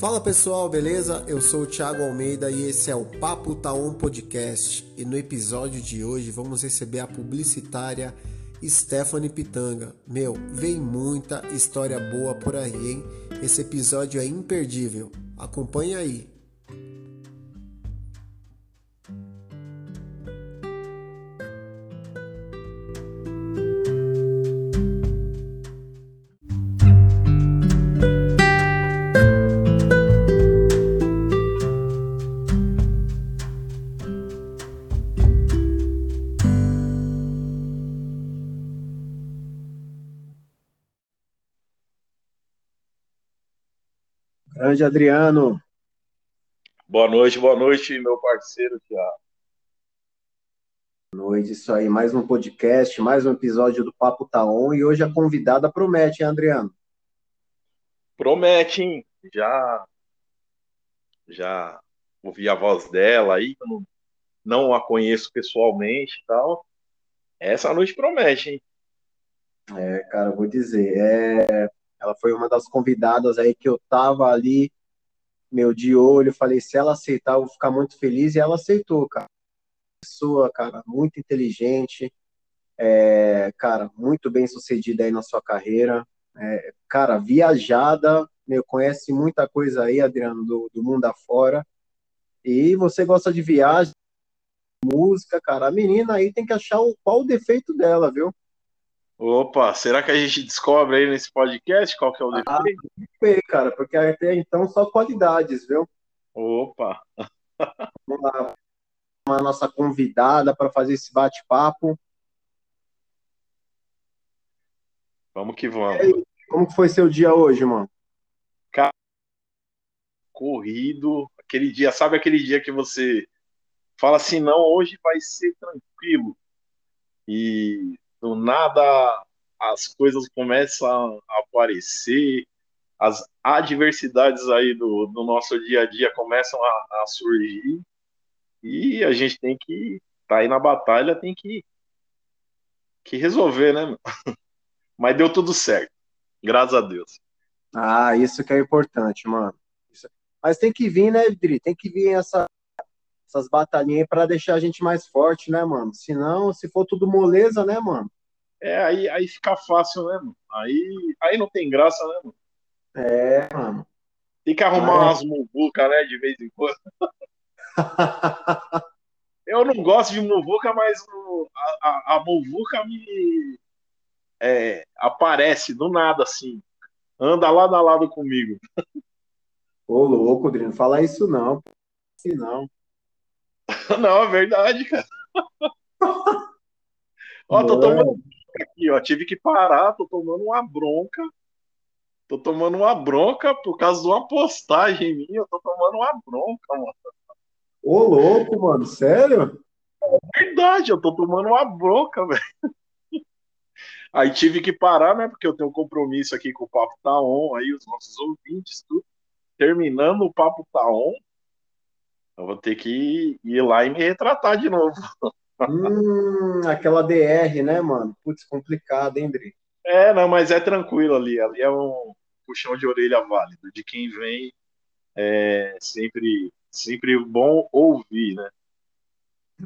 Fala pessoal, beleza? Eu sou o Thiago Almeida e esse é o Papo Taon Podcast. E no episódio de hoje vamos receber a publicitária Stephanie Pitanga. Meu, vem muita história boa por aí, hein? Esse episódio é imperdível. Acompanha aí. Grande Adriano. Boa noite, boa noite, meu parceiro Tiago. Boa noite, isso aí. Mais um podcast, mais um episódio do Papo Taon. Tá e hoje a convidada promete, hein, Adriano? Promete, hein? Já, já ouvi a voz dela aí, não, não a conheço pessoalmente e tal. Essa noite promete, hein? É, cara, vou dizer, é, ela foi uma das convidadas aí que eu tava ali, meu, de olho. Falei, se ela aceitar, eu vou ficar muito feliz. E ela aceitou, cara. Pessoa, cara, muito inteligente. É, cara, muito bem sucedida aí na sua carreira. É, cara, viajada, meu, conhece muita coisa aí, Adriano, do, do mundo afora. E você gosta de viagem, música, cara. A menina aí tem que achar o, qual o defeito dela, viu? Opa, será que a gente descobre aí nesse podcast qual que é o defeito? Ah, cara, porque até então só qualidades, viu? Opa! Vamos lá, uma nossa convidada para fazer esse bate-papo. Vamos que vamos. Aí, como foi seu dia hoje, mano? Cara, corrido, aquele dia, sabe aquele dia que você fala assim, não, hoje vai ser tranquilo. E do nada as coisas começam a aparecer, as adversidades aí do, do nosso dia a dia começam a, a surgir e a gente tem que tá aí na batalha, tem que que resolver, né? Mas deu tudo certo, graças a Deus. Ah, isso que é importante, mano. Mas tem que vir, né, Dri? Tem que vir essa, essas batalhinhas para deixar a gente mais forte, né, mano? Senão, se for tudo moleza, né, mano? É, aí, aí fica fácil, né, mano? Aí, aí não tem graça, né, mano? É, mano. Tem que arrumar umas muvuca, né, de vez em quando. Eu não gosto de muvuca, mas a, a, a muvuca me é, aparece do nada, assim. Anda lado a lado comigo. Ô, louco, Drino, fala isso não. Assim não. Não, é verdade, cara. Ó, tô tomando aqui, ó. Tive que parar, tô tomando uma bronca. Tô tomando uma bronca por causa de uma postagem minha. Eu tô tomando uma bronca, mano. Ô, louco, mano, sério? É verdade, eu tô tomando uma bronca, velho. Aí tive que parar, né? Porque eu tenho um compromisso aqui com o Papo Tá On, aí os nossos ouvintes, tudo. Terminando o Papo Tá On, eu vou ter que ir lá e me retratar de novo. Hum, aquela DR, né, mano? Putz, complicado, hein, Dri? É, não, mas é tranquilo ali. Ali é um puxão de orelha válido. De quem vem é sempre, sempre bom ouvir, né?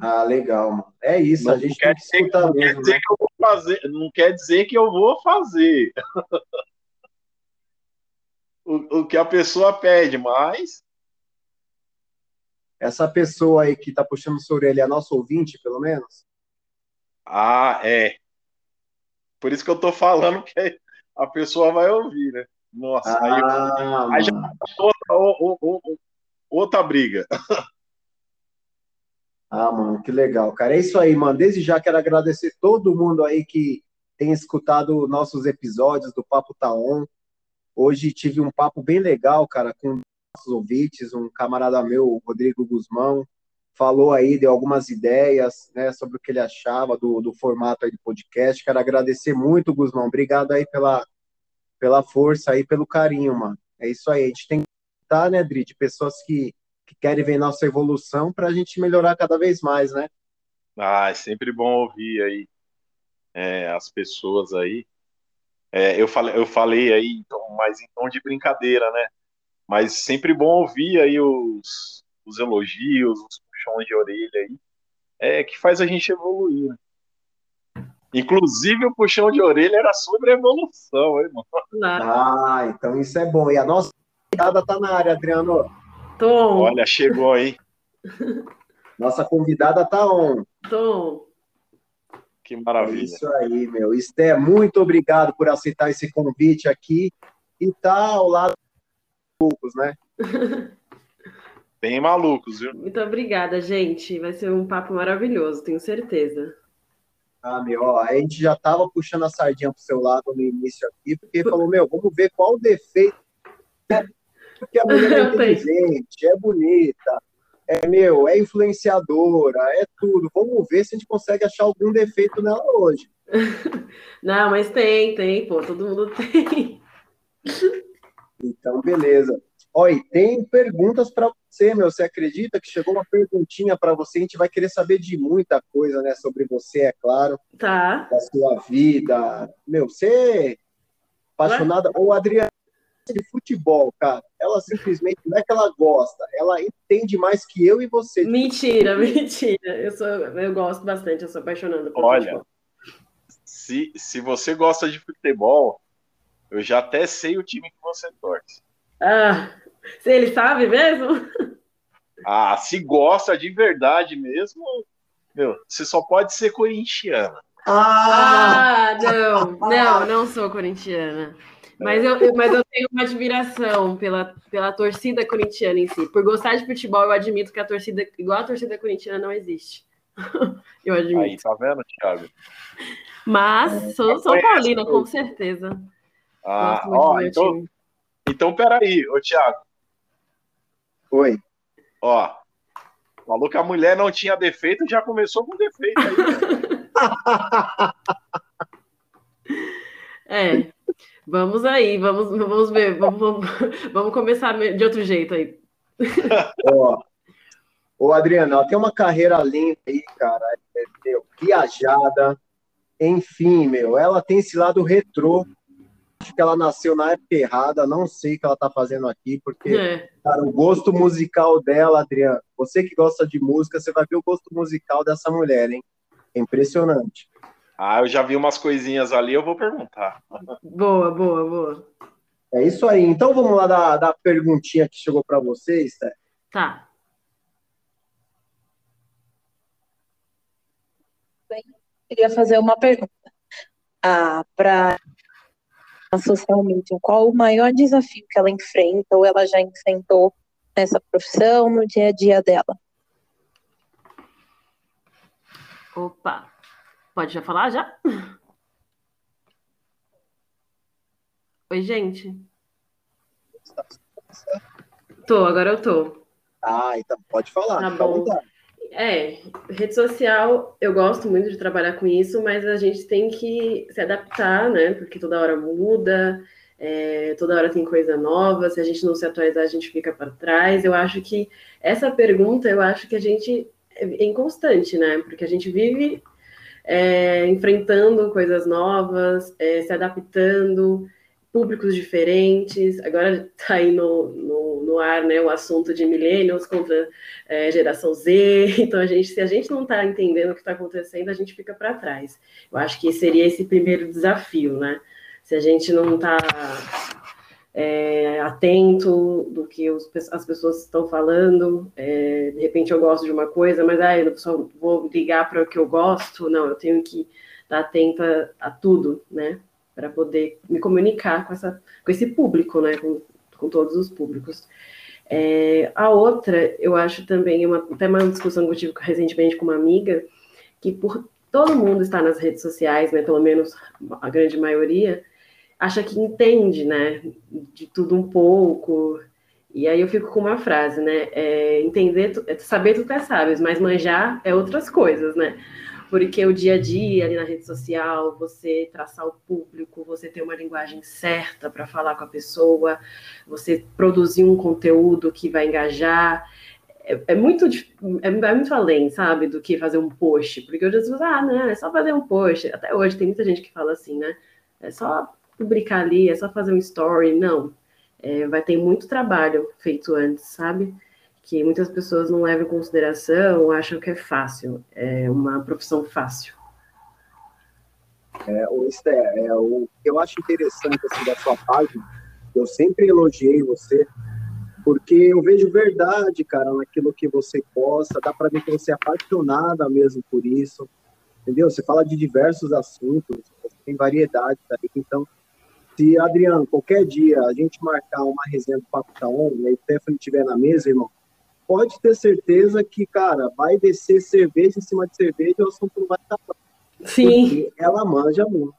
Ah, legal, mano. É isso, não a gente quer dizer, não mesmo, quer dizer né? que eu vou fazer, não quer dizer que eu vou fazer. o, o que a pessoa pede, mas essa pessoa aí que está puxando sua orelha é nosso ouvinte, pelo menos? Ah, é. Por isso que eu tô falando que a pessoa vai ouvir, né? Nossa, ah, aí, aí, já outra, outra briga. Ah, mano, que legal, cara. É isso aí, mano. Desde já quero agradecer todo mundo aí que tem escutado nossos episódios do Papo Taon. Tá Hoje tive um papo bem legal, cara, com nossos ouvintes, um camarada meu, Rodrigo Guzmão, falou aí, deu algumas ideias, né, sobre o que ele achava do, do formato aí do podcast. Quero agradecer muito, Guzmão. Obrigado aí pela, pela força aí, pelo carinho, mano. É isso aí. A gente tem que estar, né, Dri, de pessoas que, que querem ver nossa evolução para a gente melhorar cada vez mais, né? Ah, é sempre bom ouvir aí é, as pessoas aí. É, eu, falei, eu falei aí, então, mas em tom de brincadeira, né? Mas sempre bom ouvir aí os, os elogios, os puxões de orelha aí, é que faz a gente evoluir. Né? Inclusive, o puxão de orelha era sobre evolução, hein, mano? Ah, então isso é bom. E a nossa convidada tá na área, Adriano. Tom. Olha, chegou aí. Nossa convidada tá on. Tom. Que maravilha. É isso aí, meu. Esté, muito obrigado por aceitar esse convite aqui e tá ao lado poucos, né? Bem malucos, viu? Muito obrigada, gente. Vai ser um papo maravilhoso, tenho certeza. Ah, meu, ó, a gente já tava puxando a sardinha pro seu lado no início aqui, porque falou, meu, vamos ver qual o defeito. Porque a mulher é inteligente, é bonita, é, meu, é influenciadora, é tudo. Vamos ver se a gente consegue achar algum defeito nela hoje. Não, mas tem, tem, pô, todo mundo tem. Então, beleza. Olha, tem perguntas para você, meu. Você acredita que chegou uma perguntinha para você? A gente vai querer saber de muita coisa, né? Sobre você, é claro. Tá. Da sua vida. Meu, você é apaixonada. Ou Adriana de futebol, cara. Ela simplesmente não é que ela gosta, ela entende mais que eu e você. Mentira, mentira. Eu sou, eu gosto bastante, eu sou apaixonada por Olha, futebol. Se, se você gosta de futebol, eu já até sei o time que você torce. Ah, se ele sabe mesmo? Ah, se gosta de verdade mesmo, meu, você só pode ser corintiana. Ah, ah não, não, não sou corintiana. Mas eu, mas eu tenho uma admiração pela, pela torcida corintiana em si. Por gostar de futebol, eu admito que a torcida, igual a torcida corintiana, não existe. eu admito. Aí, tá vendo, Thiago? Mas sou São Paulina, com certeza. Ah, ó, então, então, peraí, ô Thiago. Oi. Ó, falou que a mulher não tinha defeito, já começou com defeito aí. é. Vamos aí, vamos, vamos ver, vamos, vamos, vamos começar de outro jeito aí. Ó, ô Adriano, ela tem uma carreira linda aí, cara, meu, viajada, enfim, meu, ela tem esse lado retrô, acho que ela nasceu na época errada, não sei o que ela tá fazendo aqui, porque, é. cara, o gosto musical dela, Adriano, você que gosta de música, você vai ver o gosto musical dessa mulher, hein? É impressionante. Ah, eu já vi umas coisinhas ali, eu vou perguntar. Boa, boa, boa. É isso aí. Então vamos lá da, da perguntinha que chegou para vocês, tá? Tá. queria fazer uma pergunta. Ah, para socialmente, qual o maior desafio que ela enfrenta ou ela já enfrentou nessa profissão, no dia a dia dela? Opa, Pode já falar já? Oi, gente. Tô, agora eu tô. Ah, então pode falar. Tá bom. É, rede social, eu gosto muito de trabalhar com isso, mas a gente tem que se adaptar, né? Porque toda hora muda, é, toda hora tem coisa nova. Se a gente não se atualizar, a gente fica para trás. Eu acho que essa pergunta, eu acho que a gente é inconstante, né? Porque a gente vive é, enfrentando coisas novas, é, se adaptando, públicos diferentes. Agora está aí no, no, no, ar né, o assunto de millennials contra é, geração Z. Então, a gente, se a gente não está entendendo o que está acontecendo, a gente fica para trás. Eu acho que seria esse primeiro desafio, né? Se a gente não está é, atento do que os, as pessoas estão falando. É, de repente eu gosto de uma coisa, mas ah, eu só vou ligar para o que eu gosto. Não, eu tenho que estar atenta a tudo, né? Para poder me comunicar com, essa, com esse público, né? Com, com todos os públicos. É, a outra, eu acho também, uma, até uma discussão que eu tive recentemente com uma amiga, que por todo mundo está nas redes sociais, né? Pelo menos a grande maioria, acha que entende, né, de tudo um pouco. E aí eu fico com uma frase, né, é, entender, é, saber tu até sabes, mas manjar é outras coisas, né? Porque o dia a dia ali na rede social, você traçar o público, você ter uma linguagem certa para falar com a pessoa, você produzir um conteúdo que vai engajar, é, é, muito é, é, muito além, sabe, do que fazer um post. Porque hoje as pessoas, ah, não, é só fazer um post. Até hoje tem muita gente que fala assim, né? É só publicar ali, é só fazer um story. Não. é, vai ter muito trabalho feito antes, sabe? Que muitas pessoas não levam em consideração, acham que é fácil, é uma profissão fácil. É, o Esther, é, o que eu acho interessante assim, da sua página, eu sempre elogiei você, porque eu vejo verdade, cara, naquilo que você posta, dá para ver que você é apaixonada mesmo por isso, entendeu? Você fala de diversos assuntos, tem variedade aí, então, se, Adriano, qualquer dia a gente marcar uma resenha do Papo Taon, tá e aí o Stephanie estiver na mesa, irmão, pode ter certeza que, cara, vai descer cerveja em cima de cerveja e o assunto não vai estar Sim. ela manja muito.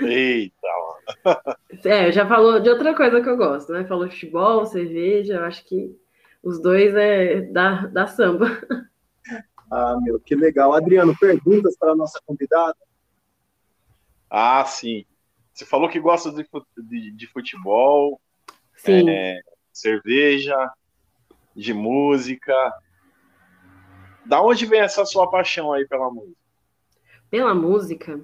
Eita, mano. É, já falou de outra coisa que eu gosto, né? Falou futebol, cerveja, eu acho que os dois é da, da samba. Ah, meu, que legal. Adriano, perguntas para a nossa convidada? Ah, sim. Você falou que gosta de, de, de futebol, Sim. É, cerveja, de música. Da onde vem essa sua paixão aí pela música? Pela música,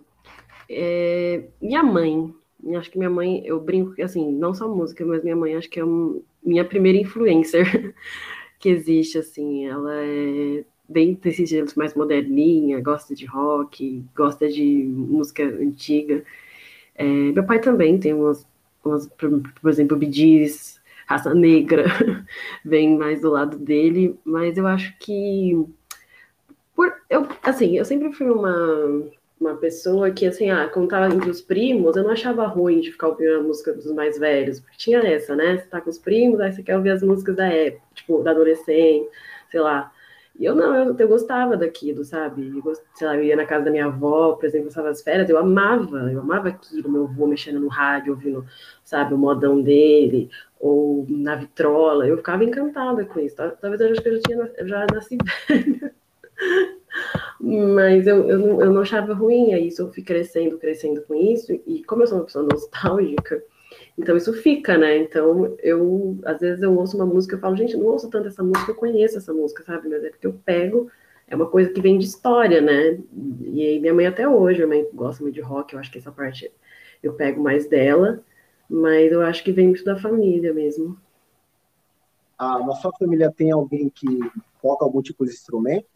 é, minha mãe. Acho que minha mãe, eu brinco que assim, não só música, mas minha mãe acho que é um, minha primeira influencer que existe, assim. Ela é bem desses jeitos mais moderninha, gosta de rock, gosta de música antiga. É, meu pai também tem umas, umas por exemplo, Bidis, Raça Negra, vem mais do lado dele, mas eu acho que por, eu, assim, eu sempre fui uma, uma pessoa que, assim, ah, quando tava entre os primos, eu não achava ruim de ficar ouvindo a música dos mais velhos, porque tinha essa, né? Você tá com os primos, aí você quer ouvir as músicas da época, tipo, da adolescente, sei lá. E eu não, eu, eu gostava daquilo, sabe? Eu, sei lá, eu ia na casa da minha avó, por exemplo, passava as férias, eu amava, eu amava aquilo, meu avô mexendo no rádio, ouvindo, sabe, o modão dele, ou na vitrola, eu ficava encantada com isso. Talvez eu acho que eu já, tinha, já nasci velha. Mas eu, eu, não, eu não achava ruim, aí isso eu fui crescendo, crescendo com isso, e como eu sou uma pessoa nostálgica, então isso fica, né? Então eu, às vezes eu ouço uma música e falo, gente, não ouço tanto essa música, eu conheço essa música, sabe? Mas é porque eu pego, é uma coisa que vem de história, né? E aí minha mãe até hoje, minha mãe gosta muito de rock, eu acho que essa parte eu pego mais dela, mas eu acho que vem muito da família mesmo. Ah, na sua família tem alguém que toca algum tipo de instrumento?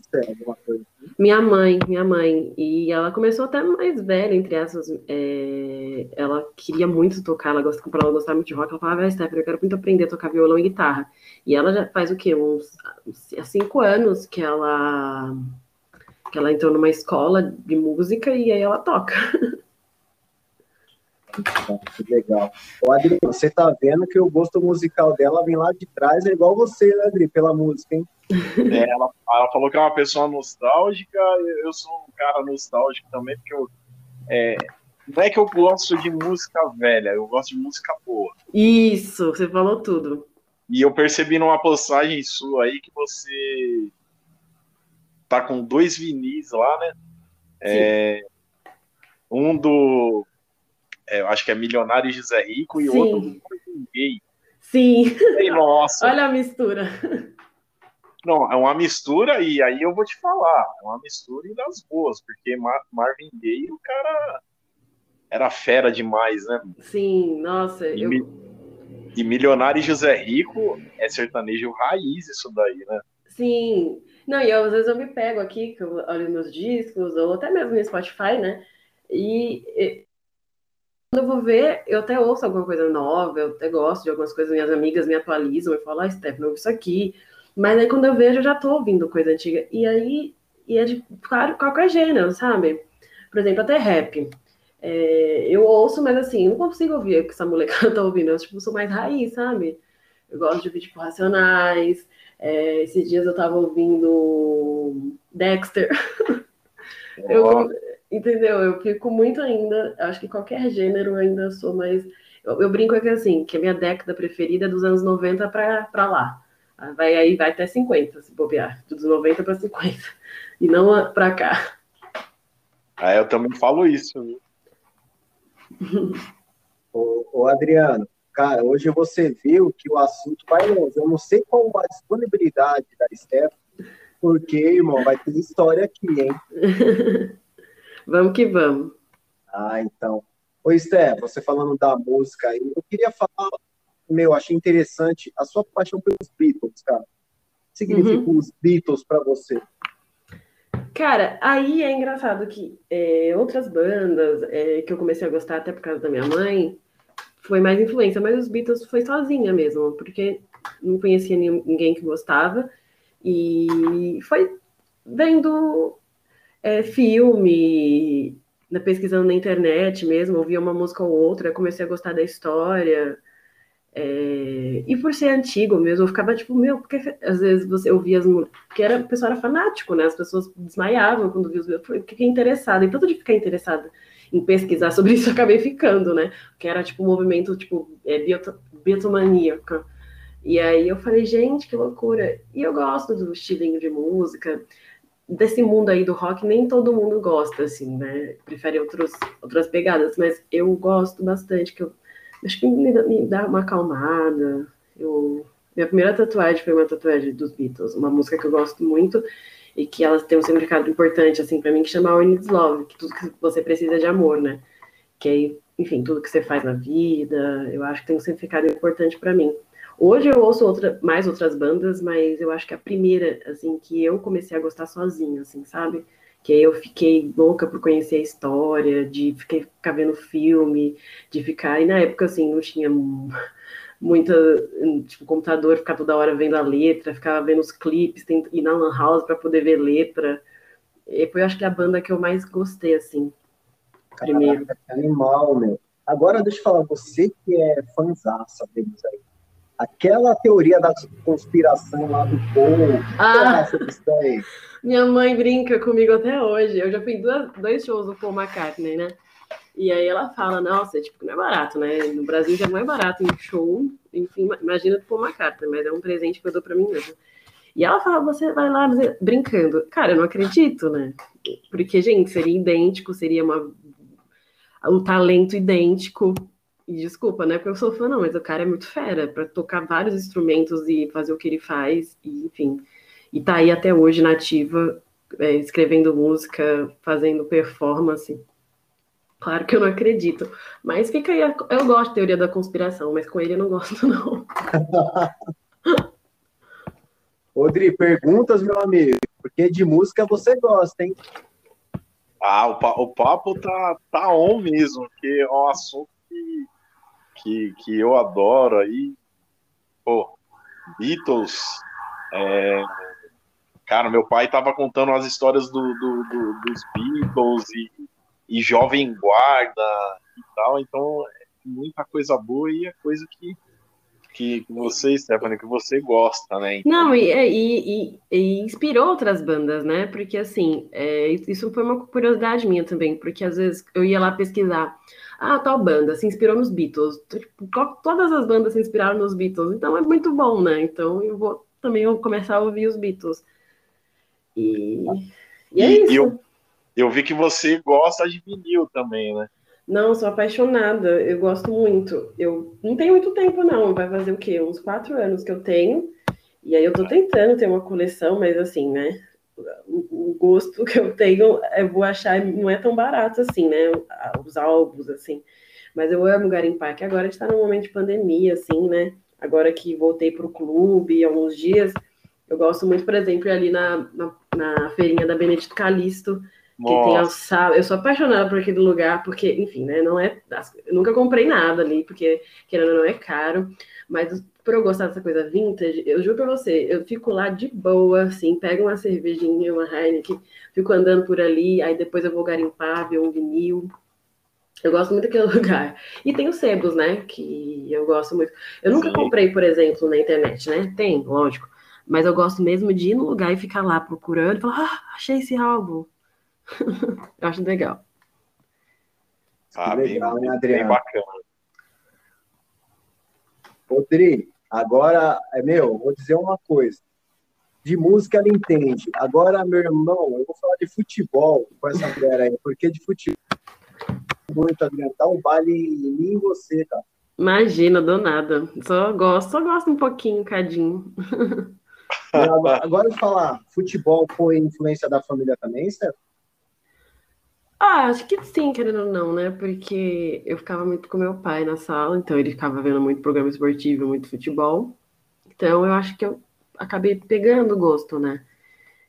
Coisa assim? Minha mãe, minha mãe. E ela começou até mais velha, entre essas. É... Ela queria muito tocar, ela, gosta, ela gostava muito de rock. Ela falava, ah, Stephanie, eu quero muito aprender a tocar violão e guitarra. E ela já faz o quê? Uns há cinco anos que ela, que ela entrou numa escola de música e aí ela toca. Que legal. Ô, Adri, você tá vendo que o gosto musical dela vem lá de trás, é igual você, né, Adri, pela música, hein? É, ela, ela, falou que é uma pessoa nostálgica, eu sou um cara nostálgico também, porque eu. É, não é que eu gosto de música velha, eu gosto de música boa. Isso, você falou tudo. E eu percebi numa postagem sua aí que você tá com dois vinis lá, né? É, um do. É, eu acho que é Milionário José Rico e Sim. outro do Gay. Sim. Nossa. Olha a mistura. Não, é uma mistura, e aí eu vou te falar, é uma mistura e das boas, porque Mar Marvin Gaye, o cara era fera demais, né? Sim, nossa. E, eu... e Milionário e José Rico é sertanejo raiz, isso daí, né? Sim. Não, e eu, às vezes eu me pego aqui, que eu olho meus discos, ou até mesmo no Spotify, né? E, eu vou ver, eu até ouço alguma coisa nova, eu até gosto de algumas coisas, minhas amigas me atualizam e falam, ah, Steph, não isso aqui. Mas aí quando eu vejo, eu já tô ouvindo coisa antiga. E aí, e é de claro, qualquer gênero, sabe? Por exemplo, até rap. É, eu ouço, mas assim, não consigo ouvir o que essa molecada tá ouvindo. Eu tipo, sou mais raiz, sabe? Eu gosto de ouvir, tipo, Racionais. É, esses dias eu tava ouvindo Dexter. eu, entendeu? Eu fico muito ainda. Acho que qualquer gênero eu ainda sou mais. Eu, eu brinco aqui assim, que a minha década preferida é dos anos 90 pra, pra lá. Vai aí, vai até 50, se bobear. Dos 90 para 50. E não para cá. Ah, eu também falo isso. Viu? ô, ô, Adriano, cara, hoje você viu que o assunto vai longe. Eu não sei qual a disponibilidade da Steph, porque, irmão, vai ter história aqui, hein? vamos que vamos. Ah, então. Ô, Steph, você falando da música aí, eu queria falar meu, achei interessante a sua paixão pelos Beatles, cara. O que significa Uhum. os Beatles pra você? Cara, aí é engraçado que é, outras bandas é, que eu comecei a gostar até por causa da minha mãe foi mais influência, mas os Beatles foi sozinha mesmo, porque não conhecia nin- ninguém que gostava e foi vendo é, filme, na- pesquisando na internet mesmo, ouvia uma música ou outra, comecei a gostar da história. é, e por ser antigo mesmo, eu ficava tipo, meu, porque às vezes você ouvia as porque era, o pessoal era fanático, né? As pessoas desmaiavam quando viam os Beatles. Eu fiquei interessada, e tanto de ficar interessada em pesquisar sobre isso, acabei ficando, né? Que era tipo um movimento, tipo, é, Beatlemaníaca. E aí eu falei, gente, que loucura. E eu gosto do estilinho de música, desse mundo aí do rock, nem todo mundo gosta, assim, né? Prefere outros, outras pegadas, mas eu gosto bastante, que eu acho que me, me dá uma acalmada. Eu, minha primeira tatuagem foi uma tatuagem dos Beatles, uma música que eu gosto muito e que elas têm um significado importante, assim, pra mim, que chama All You Need Is Love, que tudo que você precisa é de amor, né? Que aí, enfim, tudo que você faz na vida, eu acho que tem um significado importante pra mim. Hoje eu ouço outra, mais outras bandas, mas eu acho que a primeira, assim, que eu comecei a gostar sozinha, assim, sabe? Que aí eu fiquei louca por conhecer a história, de fiquei, ficar vendo filme, de ficar. E na época, assim, não tinha mu- muita. Tipo, computador, ficar toda hora vendo a letra, ficava vendo os clipes, ir na Lan House para poder ver letra. E foi, acho que, a banda que eu mais gostei, assim, primeiro. Caraca, animal, meu. Agora deixa eu falar, você que é fãzaça deles aí. Aquela teoria da conspiração lá do Paul, Ah, daí. minha mãe brinca comigo até hoje. Eu já fui duas- dois shows do Paul McCartney, né? E aí ela fala, nossa, tipo, não é barato, né? No Brasil já não é barato em show, enfim, imagina do Paul McCartney, mas é um presente que eu dou pra mim mesmo. E ela fala, você vai lá brincando. Cara, eu não acredito, né? Porque, gente, seria idêntico, seria uma... um talento idêntico. E desculpa, não é porque eu sou fã, não, mas o cara é muito fera pra tocar vários instrumentos e fazer o que ele faz, e, enfim. E tá aí até hoje na ativa, é, escrevendo música, fazendo performance. Claro que eu não acredito. Mas fica aí, a- eu gosto de teoria da conspiração, mas com ele eu não gosto, não. Odri, perguntas, meu amigo. Porque de música você gosta, hein? Ah, o papo tá, tá on mesmo, porque é um assunto que, que, que eu adoro aí. Pô, Beatles. é, Cara, meu pai tava contando as histórias do, do- do- dos Beatles e, e Jovem Guarda e tal, então é muita coisa boa e é coisa que, que você, Stephanie, que você gosta, né? Então, Não, e, é, e- e- inspirou outras bandas, né? Porque, assim, é, isso foi uma curiosidade minha também, porque às vezes eu ia lá pesquisar, ah, tal banda se inspirou nos Beatles. Tipo, todas as bandas se inspiraram nos Beatles, então é muito bom, né? Então eu vou também vou começar a ouvir os Beatles. E, e é E- isso. eu- eu vi que você gosta de vinil também, né? Não, sou apaixonada, eu gosto muito. Eu não tenho muito tempo, não. Vai fazer o quê? Uns quatro anos que eu tenho. E aí eu tô tentando ter uma coleção, mas assim, né? O, o gosto que eu tenho, eu vou achar, não é tão barato assim, né? Os álbuns, assim. Mas eu amo garimpar, que agora a gente tá num momento de pandemia, assim, né? Agora que voltei pro clube há alguns dias, eu gosto muito, por exemplo, ali na, na, na feirinha da Benedito Calixto, que tem. Eu sou apaixonada por aquele lugar, porque, enfim, né? Não é. Eu nunca comprei nada ali, porque, querendo ou não, é caro. Mas por eu gostar dessa coisa vintage, eu juro pra você, eu fico lá de boa, assim, pego uma cervejinha, uma Heineken, fico andando por ali, aí depois eu vou garimpar, ver um vinil. Eu gosto muito daquele lugar. E tem os sebos, né? Que eu gosto muito. Eu nunca Sim. comprei, por exemplo, na internet, né? Tem, lógico. Mas eu gosto mesmo de ir no lugar e ficar lá procurando e falar, ah, achei esse álbum. eu acho legal. ah, Que bem, legal, né, bem Adriano? bacana. Odri, agora, é meu, vou dizer uma coisa. De música ela entende. Agora, meu irmão, eu vou falar de futebol com essa mulher aí, porque de futebol muito, Adriano. Dá um baile em mim e você, cara. Imagina, do nada. Só gosto, só gosto um pouquinho, um cadinho. Agora, agora falar, futebol foi influência da família também, Steph? Ah, acho que sim, querendo ou não, né? Porque eu ficava muito com meu pai na sala, então ele ficava vendo muito programa esportivo, muito futebol. Então eu acho que eu acabei pegando gosto, né?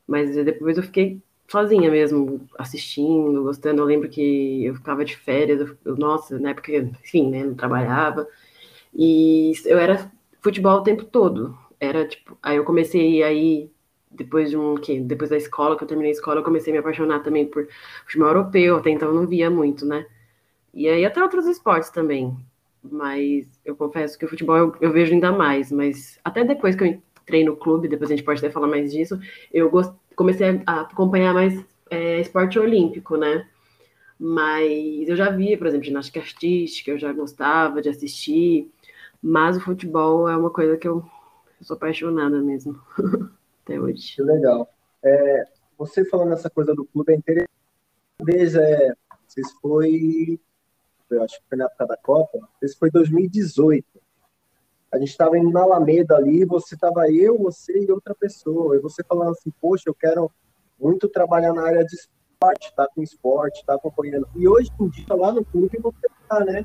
Mas depois eu fiquei sozinha mesmo, assistindo, gostando. Eu lembro que eu ficava de férias, eu, nossa, na época, enfim, né? Não trabalhava. E eu era futebol o tempo todo. Era tipo, aí eu comecei aí depois de um que depois da escola que eu terminei a escola eu comecei a me apaixonar também por futebol europeu até então eu não via muito né? E aí até outros esportes também mas eu confesso que o futebol eu, eu vejo ainda mais mas até depois que eu entrei no clube depois a gente pode até falar mais disso eu gost, comecei a acompanhar mais é, esporte olímpico né? Mas eu já via por exemplo ginástica artística eu já gostava de assistir mas o futebol é uma coisa que eu, eu sou apaixonada mesmo até hoje. Que legal. É, você falando nessa coisa do clube é interessante. Vez é, vocês foi, eu acho que foi na época da Copa, esse foi 2018. A gente estava indo na Alameda ali, você estava eu, você e outra pessoa. E você falando assim, poxa, eu quero muito trabalhar na área de esporte, tá com esporte, tá acompanhando. E hoje em dia, lá no clube, você tá, né?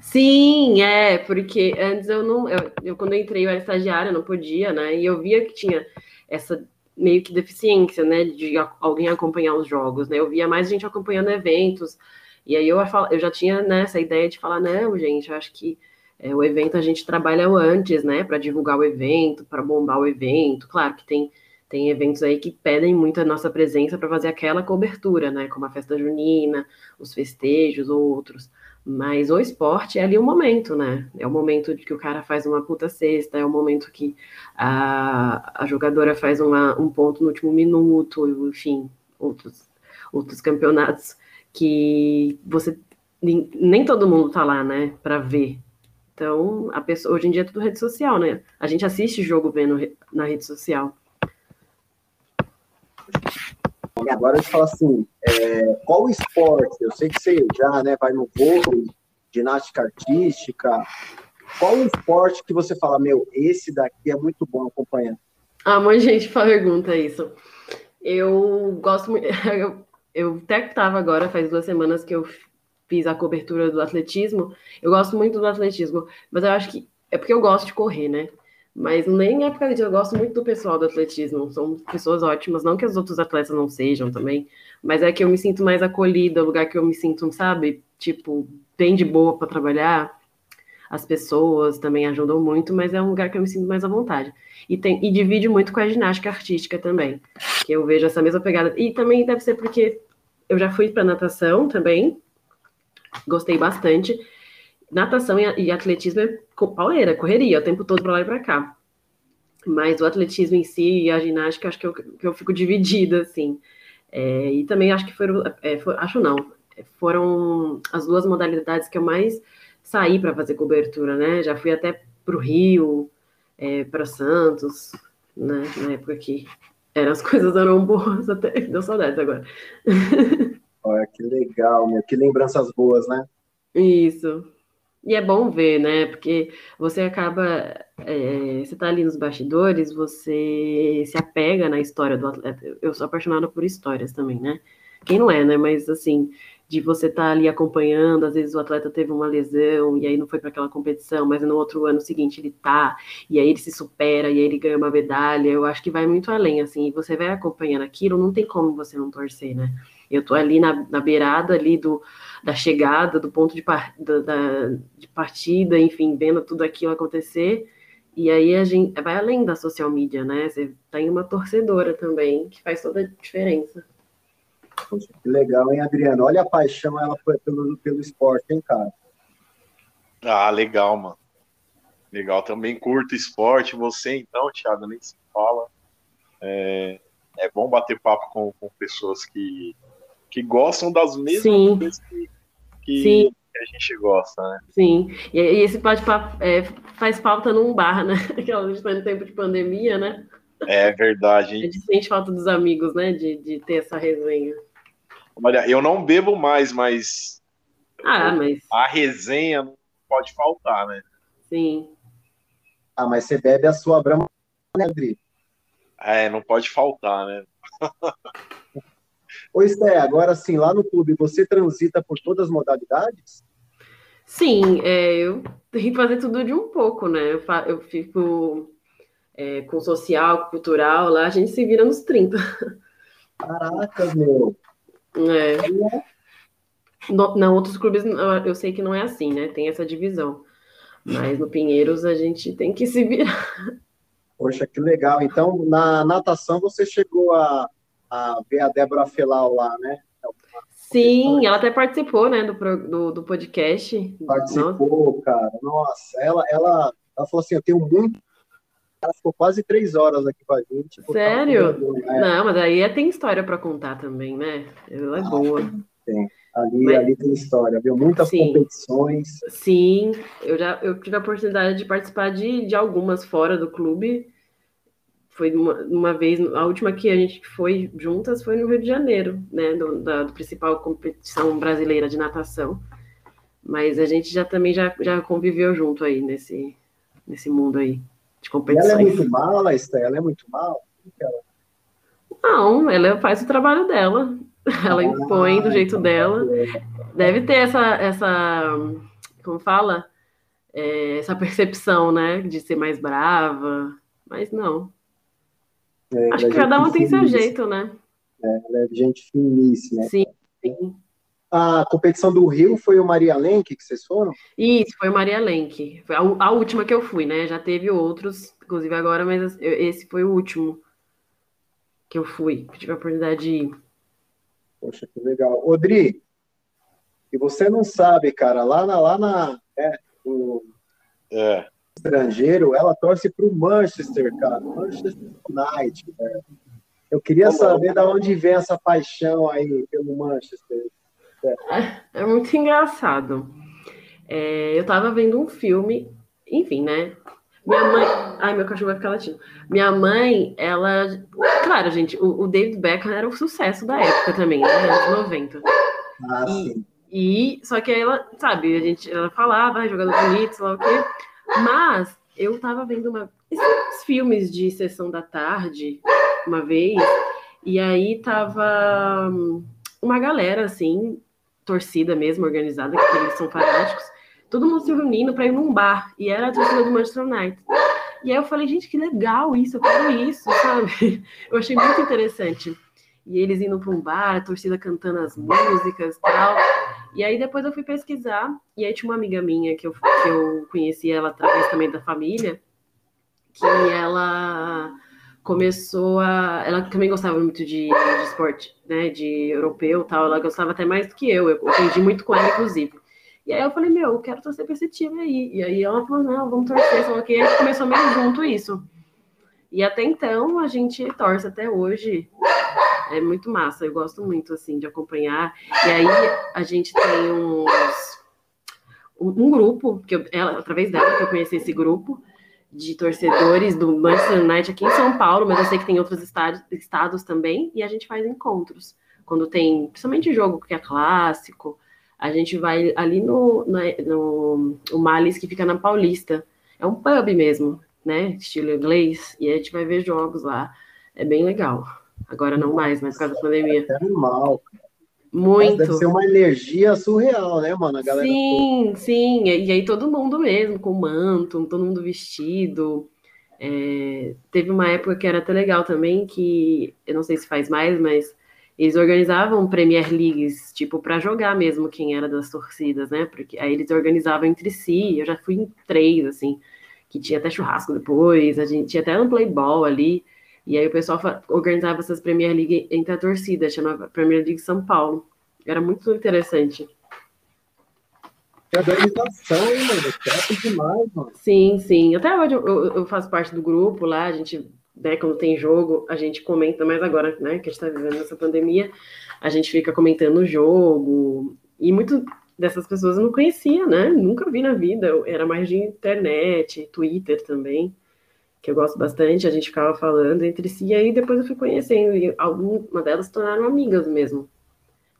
Sim, é, porque antes eu não. Eu, eu, quando eu entrei, eu era estagiária, não podia, né? E eu via que tinha essa meio que deficiência, né? De alguém acompanhar os jogos, né? Eu via mais gente acompanhando eventos. E aí eu, eu já tinha né, essa ideia de falar, não, gente, eu acho que é, o evento a gente trabalha antes, né? Para divulgar o evento, para bombar o evento. Claro que tem. Tem eventos aí que pedem muito a nossa presença para fazer aquela cobertura, né? Como a festa junina, os festejos, outros. Mas o esporte é ali o momento, né? É o momento de que o cara faz uma puta cesta, é o momento que a, a jogadora faz uma, um ponto no último minuto, enfim, outros, outros campeonatos que você nem, nem todo mundo tá lá, né, para ver. Então, a pessoa, hoje em dia é tudo rede social, né? A gente assiste jogo vendo na rede social. E agora gente fala assim, é, qual esporte? Eu sei que você já né, vai no vôlei, ginástica artística. Qual esporte que você fala, meu, esse daqui é muito bom acompanhar? Ah, muita gente pergunta isso. Eu gosto muito. Eu, eu até estava agora, faz duas semanas que eu fiz a cobertura do atletismo. Eu gosto muito do atletismo, mas eu acho que é porque eu gosto de correr, né? Mas nem é por causa disso, eu gosto muito do pessoal do atletismo, são pessoas ótimas, não que os outros atletas não sejam também, mas é que eu me sinto mais acolhida, é o lugar que eu me sinto, sabe, tipo, bem de boa para trabalhar. As pessoas também ajudam muito, mas é um lugar que eu me sinto mais à vontade. E, tem, e divide muito com a ginástica artística também, que eu vejo essa mesma pegada. E também deve ser porque eu já fui para natação também, gostei bastante. Natação e atletismo é pauleira, correria, o tempo todo para lá e para cá. Mas o atletismo em si e a ginástica, acho que eu, que eu fico dividida, assim. É, e também acho que foram, é, for, acho não, foram as duas modalidades que eu mais saí para fazer cobertura, né? Já fui até para o Rio, é, para Santos, né? Na época que eram, as coisas eram boas, até deu saudades agora. Olha, que legal, meu. que lembranças boas, né? Isso. E é bom ver, né? Porque você acaba. É, você tá ali nos bastidores, você se apega na história do atleta. Eu sou apaixonada por histórias também, né? Quem não é, né? Mas assim, de você estar tá ali acompanhando, às vezes o atleta teve uma lesão e aí não foi para aquela competição, mas no outro ano seguinte ele tá, e aí ele se supera, e aí ele ganha uma medalha. Eu acho que vai muito além, assim, e você vai acompanhando aquilo, não tem como você não torcer, né? Eu tô ali na, na beirada ali do, da chegada, do ponto de, par, da, da, de partida, enfim, vendo tudo aquilo acontecer. E aí a gente vai além da social media, né? Você tem uma torcedora também, que faz toda a diferença. Poxa, que legal, hein, Adriano? Olha a paixão ela foi pelo, pelo esporte, hein, cara? Ah, legal, mano. Legal, também curto esporte. Você, então, Thiago, nem se fala. É, é bom bater papo com, com pessoas que que gostam das mesmas Sim. coisas que, que, Sim. a gente gosta, né? Sim, e, e esse bate-papo é, faz falta num bar, né? Que a gente está em tempo de pandemia, né? É verdade. Hein? A gente sente falta dos amigos, né? De, de ter essa resenha. Olha, eu não bebo mais, mas. Ah, mas. A resenha não pode faltar, né? Sim. Ah, mas você bebe a sua brama, né, Adri? É, não pode faltar, né? Ô, Esté, agora sim, lá no clube, você transita por todas as modalidades? Sim, é, eu tenho que fazer tudo de um pouco, né? Eu, eu fico é, com social, cultural, lá a gente se vira nos 30. Caraca, meu. É. No, não, outros clubes eu sei que não é assim, né? Tem essa divisão. Mas no Pinheiros a gente tem que se virar. Poxa, que legal. Então, na natação você chegou a, a ver a Débora Felau lá, né? Sim, ela até participou, né, do, do, do podcast. Participou, Nossa. cara. Nossa, ela, ela, ela falou assim: eu tenho muito ela ficou quase três horas aqui com a gente. Sério? Né? Não, mas aí tem história para contar também, né? Ela é ah, boa. Tem. Ali, mas... ali tem história, viu? Muitas sim. competições. Sim, eu já eu tive a oportunidade de participar de, de algumas fora do clube. Foi uma, uma vez, a última que a gente foi juntas foi no Rio de Janeiro, né? Do, da do principal competição brasileira de natação. Mas a gente já também já, já conviveu junto aí nesse, nesse mundo aí de competições. ela é muito mala, Estela? Ela é muito mala? Não, ela faz o trabalho dela. Ela ah, impõe do jeito dela. Deve ter essa, essa como fala? É, essa percepção, né? De ser mais brava. Mas não. É, Acho que cada um tem seu jeito, né? É, ela é gente finíssima. Sim, sim a competição do Rio foi o Maria Lenk que vocês foram? Isso, foi o Maria Lenk. Foi a, a, última que eu fui, né? Já teve outros, inclusive agora, mas esse foi o último que eu fui, que tive a oportunidade de ir. Poxa, que legal. Odri, e você não sabe, cara, lá na, lá na é, no é. Estrangeiro, ela torce para o Manchester, cara. Manchester United. Né? Eu queria saber de onde vem essa paixão aí pelo Manchester. É, é muito engraçado. É, eu tava vendo um filme, enfim, né? Minha mãe. Ai, meu cachorro vai ficar latindo. Minha mãe, ela. Claro, gente, o, o David Beckham era o sucesso da época também, né? Anos 90. Ah, e, e, só que ela, sabe, a gente, ela falava, jogador bonito, sei lá o quê. Mas eu tava vendo uma, esses filmes de sessão da tarde, uma vez, e aí tava uma galera, assim, torcida mesmo, organizada, que eles são fanáticos, todo mundo se reunindo para ir num bar, e era a torcida do Manchester United. E aí eu falei, gente, que legal isso, eu quero isso, sabe? Eu achei muito interessante. E eles indo para um bar, a torcida cantando as músicas e tal. E aí depois eu fui pesquisar, e aí tinha uma amiga minha que eu, que eu conheci ela através também da família, que ela começou a. Ela também gostava muito de, de esporte, né? De europeu tal. Ela gostava até mais do que eu. Eu aprendi muito com ela, inclusive. E aí eu falei, meu, eu quero torcer para esse time aí. E aí ela falou, não, vamos torcer, só que a gente começou meio junto isso. E até então a gente torce até hoje. É muito massa, eu gosto muito assim de acompanhar. E aí a gente tem uns um, grupo que eu, ela, através dela que eu conheci esse grupo de torcedores do Manchester United aqui em São Paulo, mas eu sei que tem outros estados, estados também, e a gente faz encontros. Quando tem, principalmente jogo que é clássico, a gente vai ali no, no, no o Malis, que fica na Paulista. É um pub mesmo, né? Estilo inglês, e a gente vai ver jogos lá. É bem legal. Agora não mais, mas por causa da pandemia. É animal, muito. Deve ser uma energia surreal, né, mano? A galera sim, toda. sim. E aí todo mundo mesmo, com manto, todo mundo vestido. É, teve uma época que era até legal também, que eu não sei se faz mais, mas eles organizavam Premier Leagues, tipo, para jogar mesmo quem era das torcidas, né? Porque aí eles organizavam entre si. Eu já fui em três, assim, que tinha até churrasco depois, a gente tinha até um playball ali. E aí o pessoal organizava essas Premier League entre a torcida, chamava Premier League São Paulo. Era muito interessante. Que organização, mano? Top demais, mano. Sim, sim. Até hoje eu, eu, faço parte do grupo lá, a gente, né, quando tem jogo, a gente comenta, mas agora, né, que a gente tá vivendo essa pandemia, a gente fica comentando o jogo. E muito dessas pessoas eu não conhecia, né? Nunca vi na vida. Eu, era mais de internet, Twitter também que eu gosto bastante, a gente ficava falando entre si, e aí depois eu fui conhecendo, e alguma delas tornaram amigas mesmo,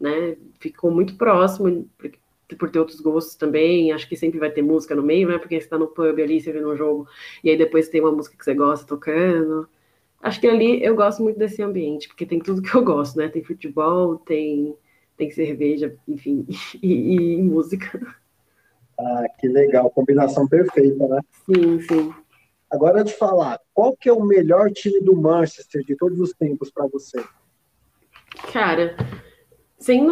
né? Ficou muito próximo, por ter outros gostos também, acho que sempre vai ter música no meio, né? Porque você tá no pub ali, você vê no jogo, e aí depois tem uma música que você gosta tocando. Acho que ali eu gosto muito desse ambiente, porque tem tudo que eu gosto, né? Tem futebol, tem, tem cerveja, enfim, e, e música. Ah, que legal, combinação perfeita, né? Sim, sim. Agora te falar, qual que é o melhor time do Manchester de todos os tempos para você? Cara, sem,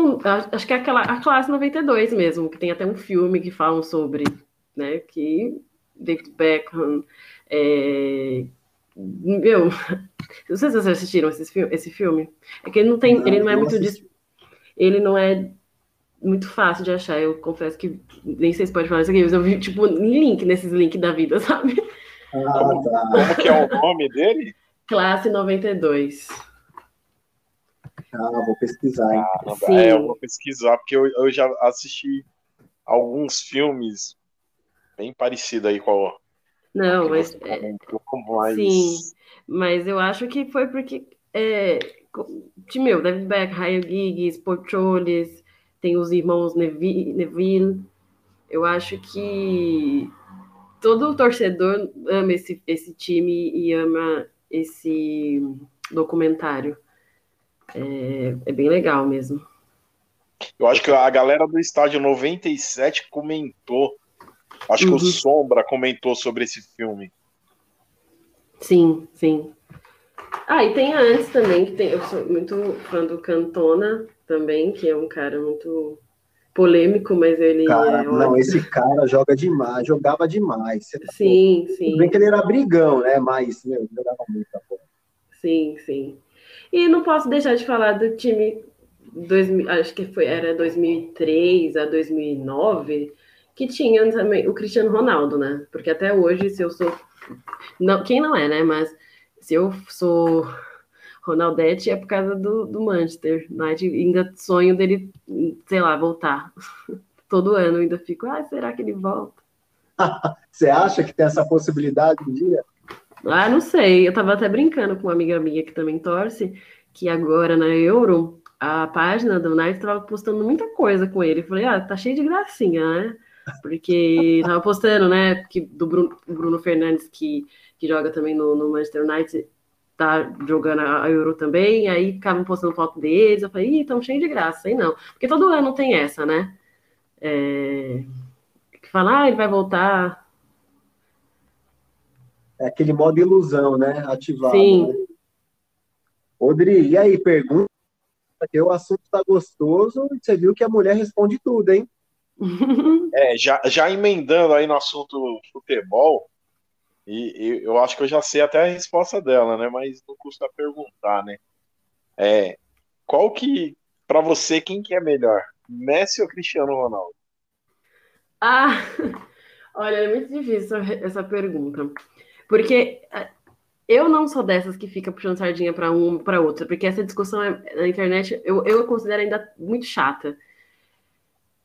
acho que é aquela a classe 92 mesmo, que tem até um filme que falam sobre, né, que David Beckham, é, meu, não sei se vocês assistiram esse, esse filme, é que ele não tem, não, ele não é muito, ele não é muito fácil de achar, eu confesso que nem sei se pode falar isso aqui, mas eu vi, tipo, link nesses links da vida, sabe? Ah, tá. Como que é o nome dele? Classe 92. Ah, vou pesquisar. Hein? Ah, é, eu vou pesquisar, porque eu, eu já assisti alguns filmes bem parecidos aí com a. Não, mas. É, mas... Sim, mas eu acho que foi porque. É, de meu, David Beck, Ryan Giggs, Porcholes, tem os irmãos Neville, Neville. Eu acho que todo torcedor ama esse, esse time e ama esse documentário. É, é bem legal mesmo. Eu acho que a galera do estádio 97 comentou. Acho uhum. que o uhum. Sombra comentou sobre esse filme. Sim, sim. Ah, e tem antes também, que tem, eu sou muito fã do Cantona também, que é um cara muito polêmico, mas ele. Cara, é não, esse cara joga demais, jogava demais. Tá sim, sim. Tudo bem que ele era brigão, né? Mas, meu, jogava muito a bola. Sim, sim. E não posso deixar de falar do time, dois, acho que foi, era 2003 a 2009, que tinha também o Cristiano Ronaldo, né? Porque até hoje, se eu sou. Não, quem não é, né? Mas se eu sou Ronaldete é por causa do, do Manchester United. Ainda sonho dele, sei lá, voltar. Todo ano ainda fico, ah, será que ele volta? Você acha que tem essa possibilidade um dia? Ah, não sei. Eu tava até brincando com uma amiga minha que também torce, que agora na Euro, a página do United tava postando muita coisa com ele. Eu falei, ah, tá cheio de gracinha, né? Porque tava postando, né? Que do Bruno, Bruno Fernandes, que, que joga também no, no Manchester United, tá jogando a Euro também, aí ficavam postando foto deles, eu falei, ih, tão cheio de graça, aí não. Porque todo ano tem essa, né? É... Que fala, ah, ele vai voltar. É aquele modo ilusão, né? Ativado. Sim. Né? Odri, e aí, pergunta, porque o assunto tá gostoso, e você viu que a mulher responde tudo, hein? É, já, já emendando aí no assunto futebol, e, e, eu acho que eu já sei até a resposta dela, né? Mas não custa perguntar, né? É, qual que, para você, quem que é melhor? Messi ou Cristiano Ronaldo? Ah, olha, é muito difícil essa pergunta. Porque é, eu não sou dessas que fica puxando sardinha para um para outra, porque essa discussão é, na internet eu, eu considero ainda muito chata.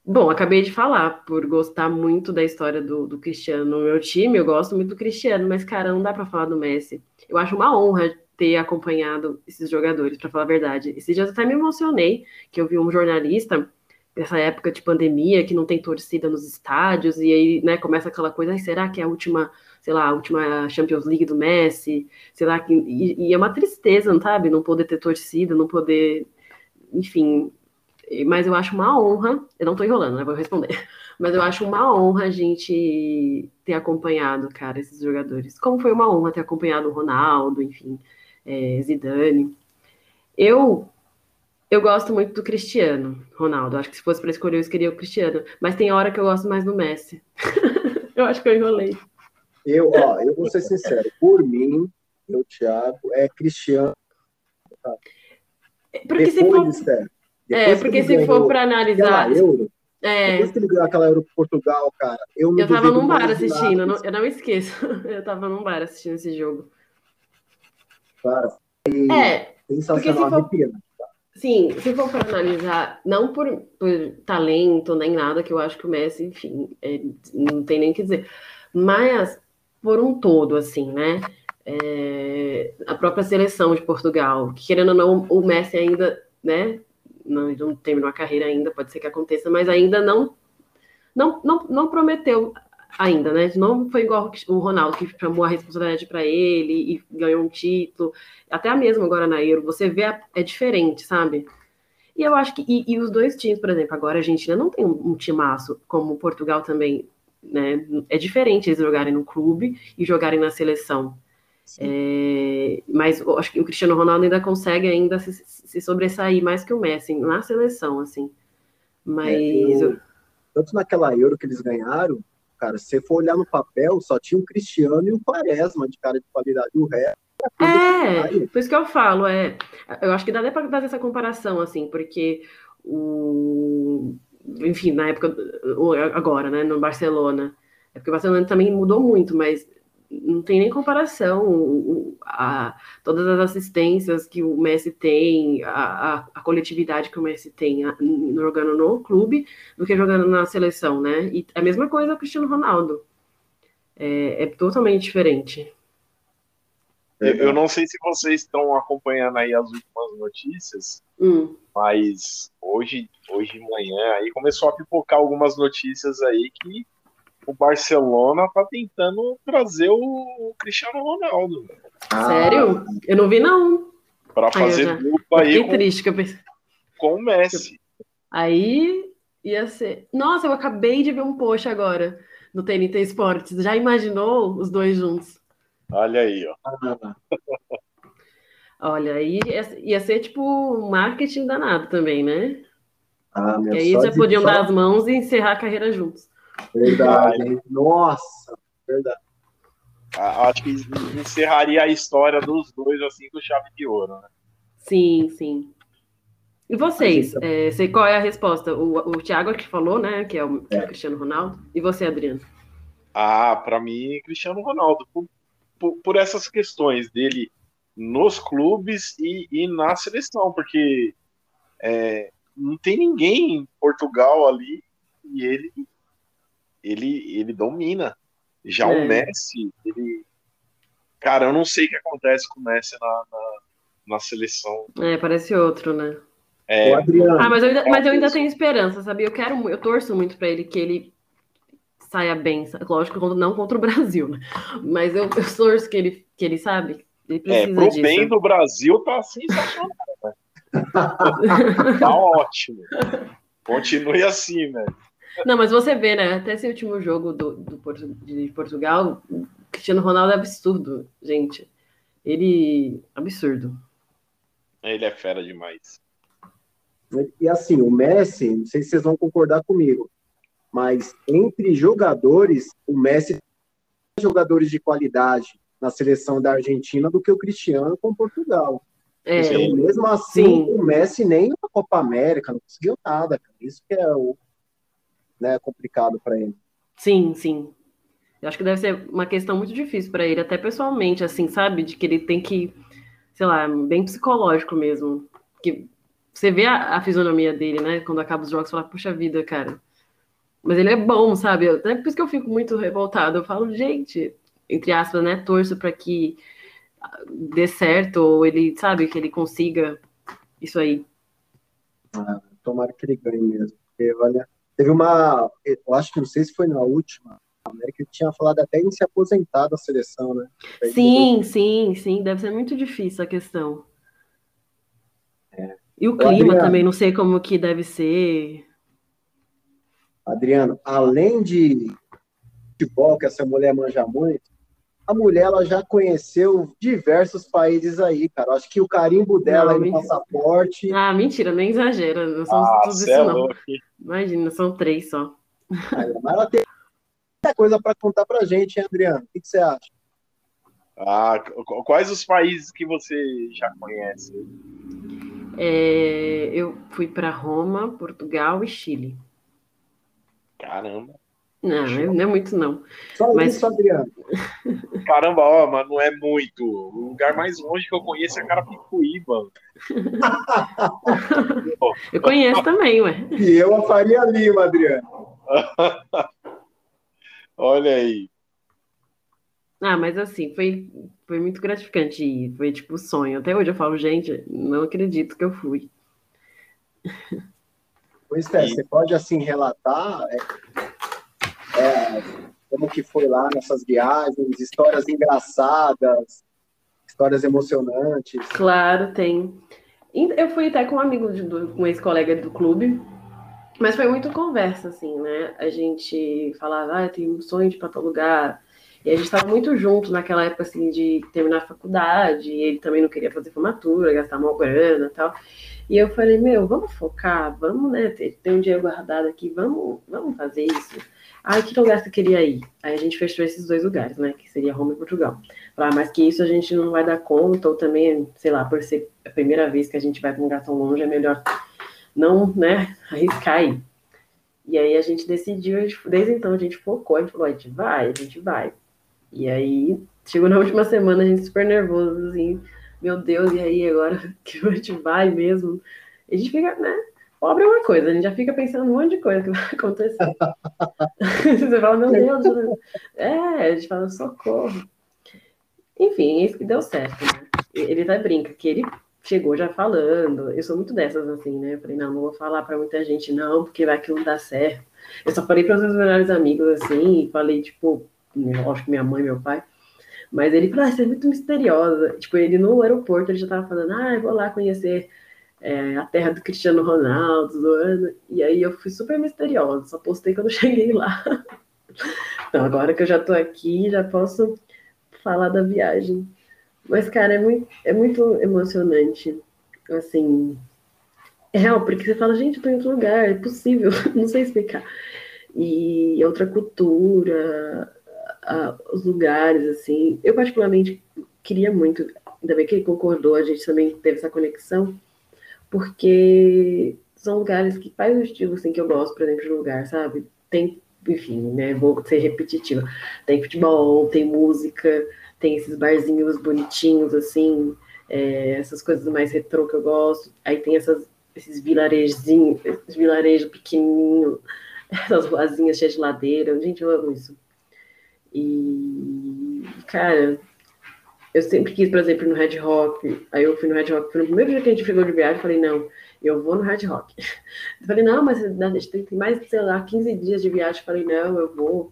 Bom, acabei de falar, por gostar muito da história do, do Cristiano no meu time, eu gosto muito do Cristiano, mas, cara, não dá para falar do Messi. Eu acho uma honra ter acompanhado esses jogadores, para falar a verdade. Esses dias até me emocionei, que eu vi um jornalista nessa época de pandemia, que não tem torcida nos estádios, e aí, né, começa aquela coisa, será que é a última, sei lá, a última Champions League do Messi? Sei lá, que, e, e é uma tristeza, não sabe? Não poder ter torcida, não poder, enfim, mas eu acho uma honra, eu não estou enrolando, né? Vou responder. Mas eu acho uma honra a gente ter acompanhado, cara, esses jogadores. Como foi uma honra ter acompanhado o Ronaldo, enfim, é, Zidane. Eu eu gosto muito do Cristiano Ronaldo. Acho que se fosse para escolher, eu escolheria o Cristiano. Mas tem hora que eu gosto mais do Messi. eu acho que eu enrolei. Eu, ó, eu vou ser sincero. Por mim, meu Thiago, é Cristiano. Porque Depois, se for... É, porque se for para analisar. Euro, é... Depois que ele ganhou aquela Euro Portugal, cara, eu não Eu tava num bar assistindo, eu não, eu não esqueço. Eu tava num bar assistindo esse jogo. Cara, é, porque se for... Sim, se for para analisar, não por, por, talento nem nada, que eu acho que o Messi, enfim, é, não tem nem o que dizer, mas por um todo, assim, né? É, a própria seleção de Portugal, que querendo ou não, o Messi ainda, né, não, não terminou a carreira ainda, pode ser que aconteça, mas ainda não, não, não, não prometeu ainda, né? Não foi igual o Ronaldo, que chamou a responsabilidade para ele e ganhou um título. Até a mesma agora na Euro, você vê, a, é diferente, sabe? E eu acho que, e, e, os dois times, por exemplo, agora a Argentina não tem um timaço, como Portugal também, né? É diferente eles jogarem no clube e jogarem na seleção. É, mas acho que o Cristiano Ronaldo ainda consegue ainda se, se sobressair mais que o Messi na seleção, assim. Mas é, eu, eu... tanto naquela Euro que eles ganharam, cara, se você for olhar no papel, só tinha o Cristiano e o Quaresma de cara de qualidade. O resto. É, por isso que eu falo, é. Eu acho que dá até para fazer essa comparação, assim, porque o. Enfim, na época. Agora, né, no Barcelona. É porque o Barcelona também mudou muito, mas não tem nem comparação a, todas as assistências que o Messi tem, a, a, a coletividade que o Messi tem a, jogando no clube do que jogando na seleção, né? E a mesma coisa o Cristiano Ronaldo. É, é totalmente diferente. Eu não sei se vocês estão acompanhando aí as últimas notícias, hum. mas hoje, hoje de manhã aí começou a pipocar algumas notícias aí que o Barcelona tá tentando trazer o Cristiano Ronaldo. Ah. Sério? Eu não vi, não. Para fazer dupla aí com, triste que eu pensei. com o Messi. Aí ia ser. Nossa, eu acabei de ver um post agora no TNT Esportes. Já imaginou os dois juntos? Olha aí, ó. Olha, aí ia, ia ser tipo marketing danado também, né? Ah, meu e aí já podiam só... dar as mãos e encerrar a carreira juntos. Verdade. Nossa, verdade. Acho que encerraria a história dos dois assim com chave de ouro, né? Sim, sim. E vocês? É, sei qual é a resposta? O, o Thiago que falou, né? Que é o, que é o é. Cristiano Ronaldo. E você, Adriano? Ah, para mim, Cristiano Ronaldo. Por, por, por, essas questões dele nos clubes e, e na seleção, porque é, não tem ninguém em Portugal ali e ele ele, ele domina. Já é. o Messi, ele. Cara, eu não sei o que acontece com o Messi na, na, na seleção. É, parece outro, né? É. Ah, mas eu, ainda, mas eu ainda tenho esperança, sabe? Eu quero, eu torço muito para ele que ele saia bem. Lógico, não contra o Brasil, né? Mas eu, eu torço que ele, que ele sabe. Ele é, pro disso. bem do Brasil tá sensacional. Né? tá ótimo. Continue assim, velho. Não, mas você vê, né? Até esse último jogo do, do de Portugal, o Cristiano Ronaldo é absurdo, gente. Ele. absurdo. Ele é fera demais. E assim, o Messi, não sei se vocês vão concordar comigo, mas entre jogadores, o Messi tem jogadores de qualidade na seleção da Argentina do que o Cristiano com Portugal. É, então, mesmo assim, sim. o Messi nem na Copa América não conseguiu nada. Cara. Isso que é o, né, complicado para ele. Sim, sim. Eu acho que deve ser uma questão muito difícil para ele, até pessoalmente, assim, sabe? De que ele tem que, sei lá, bem psicológico mesmo. Que você vê a, a fisionomia dele, né? Quando acaba os jogos, você fala, puxa vida, cara. Mas ele é bom, sabe? Até por isso que eu fico muito revoltado. Eu falo, gente, entre aspas, né? Torço para que dê certo, ou ele, sabe, que ele consiga isso aí. Ah, tomara que ele ganhe mesmo. Porque, olha, Teve uma, eu acho que não sei se foi na última, a América tinha falado até em se aposentar da seleção, né? Sim, sim, sim, deve ser muito difícil a questão. É. E o clima Adriano, também, não sei como que deve ser. Adriano, além de futebol, que essa mulher manja muito, a mulher ela já conheceu diversos países aí, cara. Acho que o carimbo dela não, no passaporte. Ah, mentira, nem exagera. Não são ah, tudo isso, é não. Imagina, são três só. Aí, mas ela tem muita coisa para contar pra gente, hein, Adriano? O que, que, você acha? Ah, quais os países que você já conhece? É, eu fui para Roma, Portugal e Chile. Caramba. Não, não é muito, não. Só mas... isso, Adriano. Caramba, ó, mas não é muito. O lugar mais longe que eu conheço é Carapicuíba. eu conheço também, ué. E eu a Faria Lima, Adriano. Olha aí. Ah, mas assim, foi, foi muito gratificante ir. Foi tipo sonho. Até hoje eu falo, gente, não acredito que eu fui. Pois é, e... você pode assim relatar é, como que foi lá nessas viagens, histórias engraçadas, histórias emocionantes. Claro, tem. Eu fui até com um amigo, de, um ex-colega do clube, mas foi muito conversa, assim, né? A gente falava, ah, tenho um sonho de ir para tal lugar. E a gente estava muito junto naquela época, assim, de terminar a faculdade. E ele também não queria fazer formatura, gastar mal grana e tal. E eu falei, meu, vamos focar, vamos, né, ter um dinheiro guardado aqui, vamos, vamos fazer isso. Ai, que lugar você queria ir? Aí a gente fechou esses dois lugares, né, que seria Roma e Portugal. Ah, mas que isso a gente não vai dar conta, ou também, sei lá, por ser a primeira vez que a gente vai para um lugar tão longe, é melhor não, né, arriscar aí. E aí a gente decidiu, desde então a gente focou, a gente falou, a gente vai, a gente vai. E aí, chegou na última semana, a gente super nervoso, assim, meu Deus, e aí agora que a gente vai mesmo? A gente fica, né? Pobre é uma coisa, a gente já fica pensando um monte de coisa que vai acontecer. Você fala, meu Deus, é, a gente fala, socorro. Enfim, isso que deu certo, né? Ele até brinca que ele chegou já falando. Eu sou muito dessas, assim, né? Eu falei, não, não vou falar para muita gente, não, porque vai que não dá certo. Eu só falei para os meus melhores amigos, assim, e falei, tipo, lógico que minha mãe, meu pai, mas ele falou, ah, você é muito misteriosa. Tipo, ele no aeroporto, ele já tava falando, ah, vou lá conhecer é, a terra do Cristiano Ronaldo, do ano. E aí eu fui super misteriosa, só postei quando cheguei lá. então, agora que eu já tô aqui, já posso falar da viagem. Mas, cara, é muito, é muito emocionante. Assim, é real, porque você fala, gente, eu tô em outro lugar, é possível, não sei explicar. E outra cultura, os lugares, assim. Eu, particularmente, queria muito, ainda bem que ele concordou, a gente também teve essa conexão, porque são lugares que faz o estilo assim, que eu gosto, por exemplo, de lugar, sabe? Tem, enfim, né? Vou ser repetitiva. Tem futebol, tem música, tem esses barzinhos bonitinhos, assim, é, essas coisas mais retrô que eu gosto. Aí tem essas, esses vilarejozinhos, esses vilarejos pequenininhos, essas ruazinhas cheias de ladeira. Gente, eu amo isso. E, cara, eu sempre quis, por exemplo, no Red Rock. Aí eu fui no Red Rock, foi no primeiro dia que a gente chegou de viagem, falei, não, eu vou no Red Rock. Eu falei, não, mas a gente tem mais, sei lá, 15 dias de viagem. Eu falei, não, eu vou.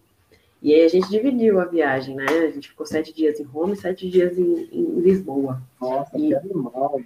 E aí a gente dividiu a viagem, né? A gente ficou sete dias em Roma e sete dias em, em Lisboa. Nossa, e, que animal.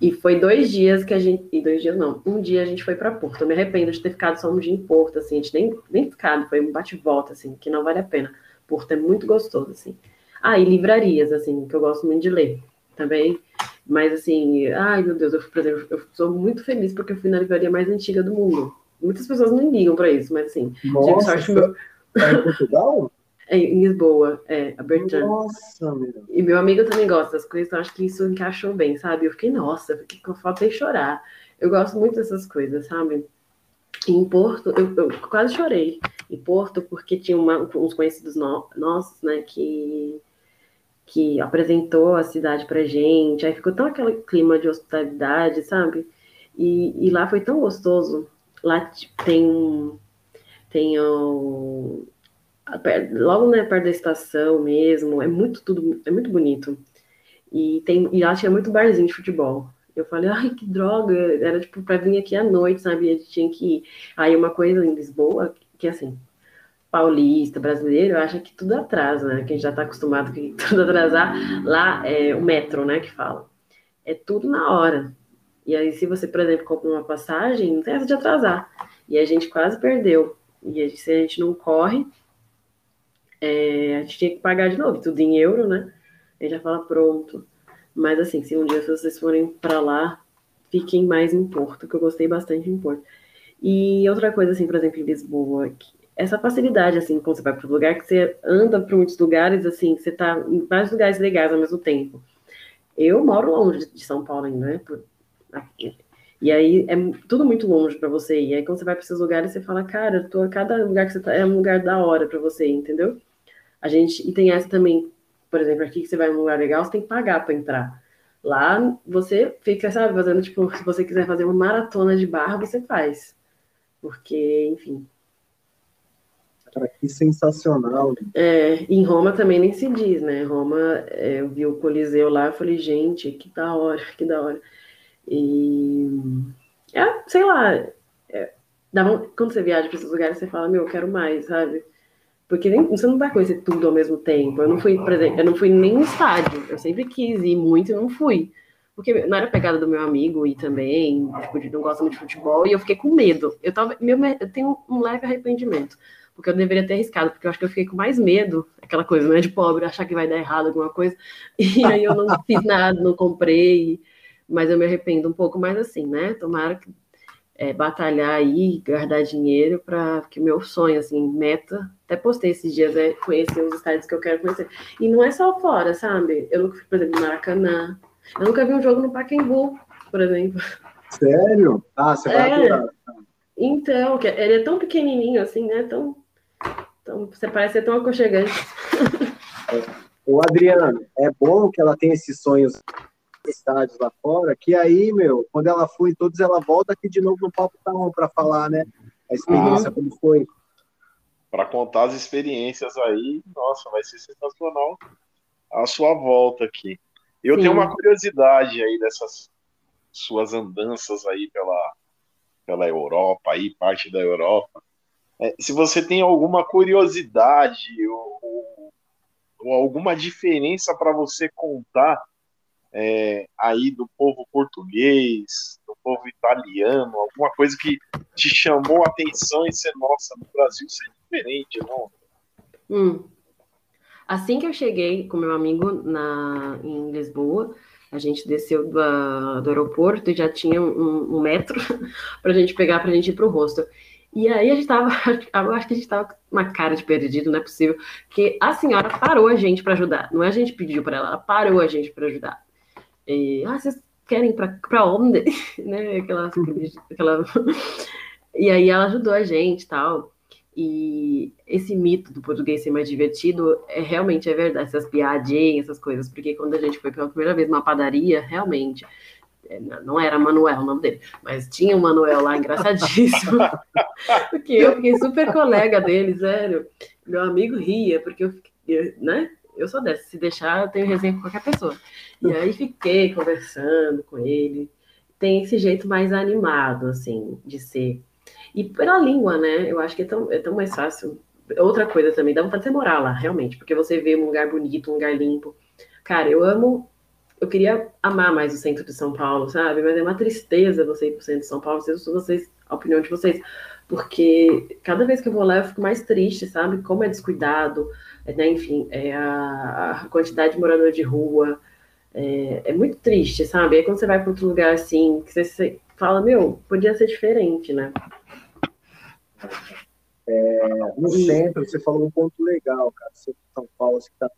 E foi dois dias que a gente. E dois dias não, um dia a gente foi para Porto. Eu me arrependo de ter ficado só um dia em Porto, assim, a gente nem, nem ficado, foi um bate-volta, assim, que não vale a pena. Porto é muito gostoso, assim. Ah, e livrarias, assim, que eu gosto muito de ler também. Mas, assim, ai meu Deus, eu, por exemplo, eu sou muito feliz porque eu fui na livraria mais antiga do mundo. Muitas pessoas não ligam para isso, mas, assim, Nossa, sorte meu. É em Portugal? É, em Lisboa, é, a Bertrand. Nossa, meu. E meu amigo também gosta das coisas, então acho que isso encaixou bem, sabe? Eu fiquei, nossa, fiquei com falta de chorar. Eu gosto muito dessas coisas, sabe? em Porto, eu, eu, quase chorei em Porto, porque tinha uma, uns conhecidos no, nossos, né, que, que apresentou a cidade pra gente, aí ficou tão aquele clima de hospitalidade, sabe? E, e lá foi tão gostoso. Lá tem tem o, logo né, perto da estação mesmo, é muito tudo, é muito bonito. E tem e lá tinha muito barzinho de futebol. Eu falei, ai, que droga, era tipo para vir aqui à noite, sabe? A gente tinha que ir. Aí uma coisa em Lisboa, que assim, paulista, brasileiro, acha que tudo atrasa, né? Que a gente já está acostumado com tudo atrasar. Lá é o metro, né, que fala. É tudo na hora. E aí, se você, por exemplo, compra uma passagem, não tem essa de atrasar. E a gente quase perdeu. E se a gente não corre, é, a gente tinha que pagar de novo, tudo em euro, né? A gente já fala, pronto mas assim, se um dia vocês forem para lá, fiquem mais em Porto, que eu gostei bastante em Porto. E outra coisa, assim, por exemplo, em Lisboa, essa facilidade, assim, quando você vai para o lugar, que você anda para muitos lugares, assim, você está em vários lugares legais ao mesmo tempo. Eu moro longe de São Paulo ainda, né? Por, e aí é tudo muito longe para você ir. Aí quando você vai para esses lugares, você fala, cara, tô, cada lugar que você tá é um lugar da hora para você entendeu? A gente, e tem essa também, por exemplo, aqui que você vai num lugar legal, você tem que pagar para entrar. Lá você fica, sabe, fazendo, tipo, se você quiser fazer uma maratona de barra, você faz. Porque, enfim. Cara, que sensacional. É, em Roma também nem se diz, né? Roma, é, eu vi o Coliseu lá, eu falei, gente, que da hora, que da hora. E. É, sei lá. É, quando você viaja para esses lugares, você fala, meu, eu quero mais, sabe? Porque nem, você não vai conhecer tudo ao mesmo tempo. Eu não fui, por exemplo, eu não fui nem no estádio. Eu sempre quis ir muito e não fui. Porque não era pegada do meu amigo e também, tipo, não gosta muito de futebol, e eu fiquei com medo. Eu, tava, meu, eu tenho um leve arrependimento, porque eu deveria ter arriscado, porque eu acho que eu fiquei com mais medo, aquela coisa, né, de pobre, achar que vai dar errado alguma coisa, e aí eu não fiz nada, não comprei, mas eu me arrependo um pouco mais assim, né? Tomara que é, batalhar aí, guardar dinheiro para que meu sonho, assim, meta, até postei esses dias, é conhecer os estádios que eu quero conhecer. E não é só fora, sabe? Eu nunca fui, por exemplo, no Maracanã, eu nunca vi um jogo no Pacaembu, por exemplo. Sério? Ah, você vai é. Então, ele é tão pequenininho assim, né? Tão, tão, você parece ser tão aconchegante. O Adriano, é bom que ela tenha esses sonhos estádios lá fora, que aí, meu, quando ela for em todos, ela volta aqui de novo no Papo Tá para falar, né? A experiência, uhum. como foi. Para contar as experiências aí, nossa, vai ser sensacional a sua volta aqui. Eu Sim. tenho uma curiosidade aí dessas suas andanças aí pela, pela Europa, aí, parte da Europa. É, se você tem alguma curiosidade ou, ou, ou alguma diferença para você contar é, aí do povo português, do povo italiano, alguma coisa que te chamou a atenção e você, nossa, no Brasil isso é diferente, não? Hum. Assim que eu cheguei com meu amigo na, em Lisboa, a gente desceu do, do aeroporto e já tinha um, um metro para a gente pegar para a gente ir para o hostel. E aí a gente tava, eu acho que a gente tava com uma cara de perdido, não é possível, que a senhora parou a gente para ajudar. Não é a gente pediu para ela, ela parou a gente para ajudar. E, ah, vocês querem para onde? né? Aquela, aquela... E aí ela ajudou a gente tal. E esse mito do português ser mais divertido é realmente é verdade, essas piadinhas, essas coisas, porque quando a gente foi pela primeira vez numa padaria, realmente, não era Manuel o nome dele, mas tinha um Manuel lá engraçadíssimo, porque eu fiquei super colega dele, sério. Meu amigo ria, porque eu fiquei, né? Eu sou dessa, se deixar, eu tenho resenha com qualquer pessoa. E aí fiquei conversando com ele. Tem esse jeito mais animado, assim, de ser. E pela língua, né? Eu acho que é tão, é tão mais fácil. Outra coisa também, dá vontade de você morar lá, realmente, porque você vê um lugar bonito, um lugar limpo. Cara, eu amo. Eu queria amar mais o centro de São Paulo, sabe? Mas é uma tristeza você ir pro centro de São Paulo, sei vocês, a opinião de vocês, porque cada vez que eu vou lá eu fico mais triste, sabe? Como é descuidado, né? Enfim, é a, a quantidade de morador de rua, é, é, muito triste, sabe? Aí quando você vai para outro lugar assim, que você, fala, meu, podia ser diferente, né? É, no centro, você falou um ponto legal, cara. São Paulo, assim, tá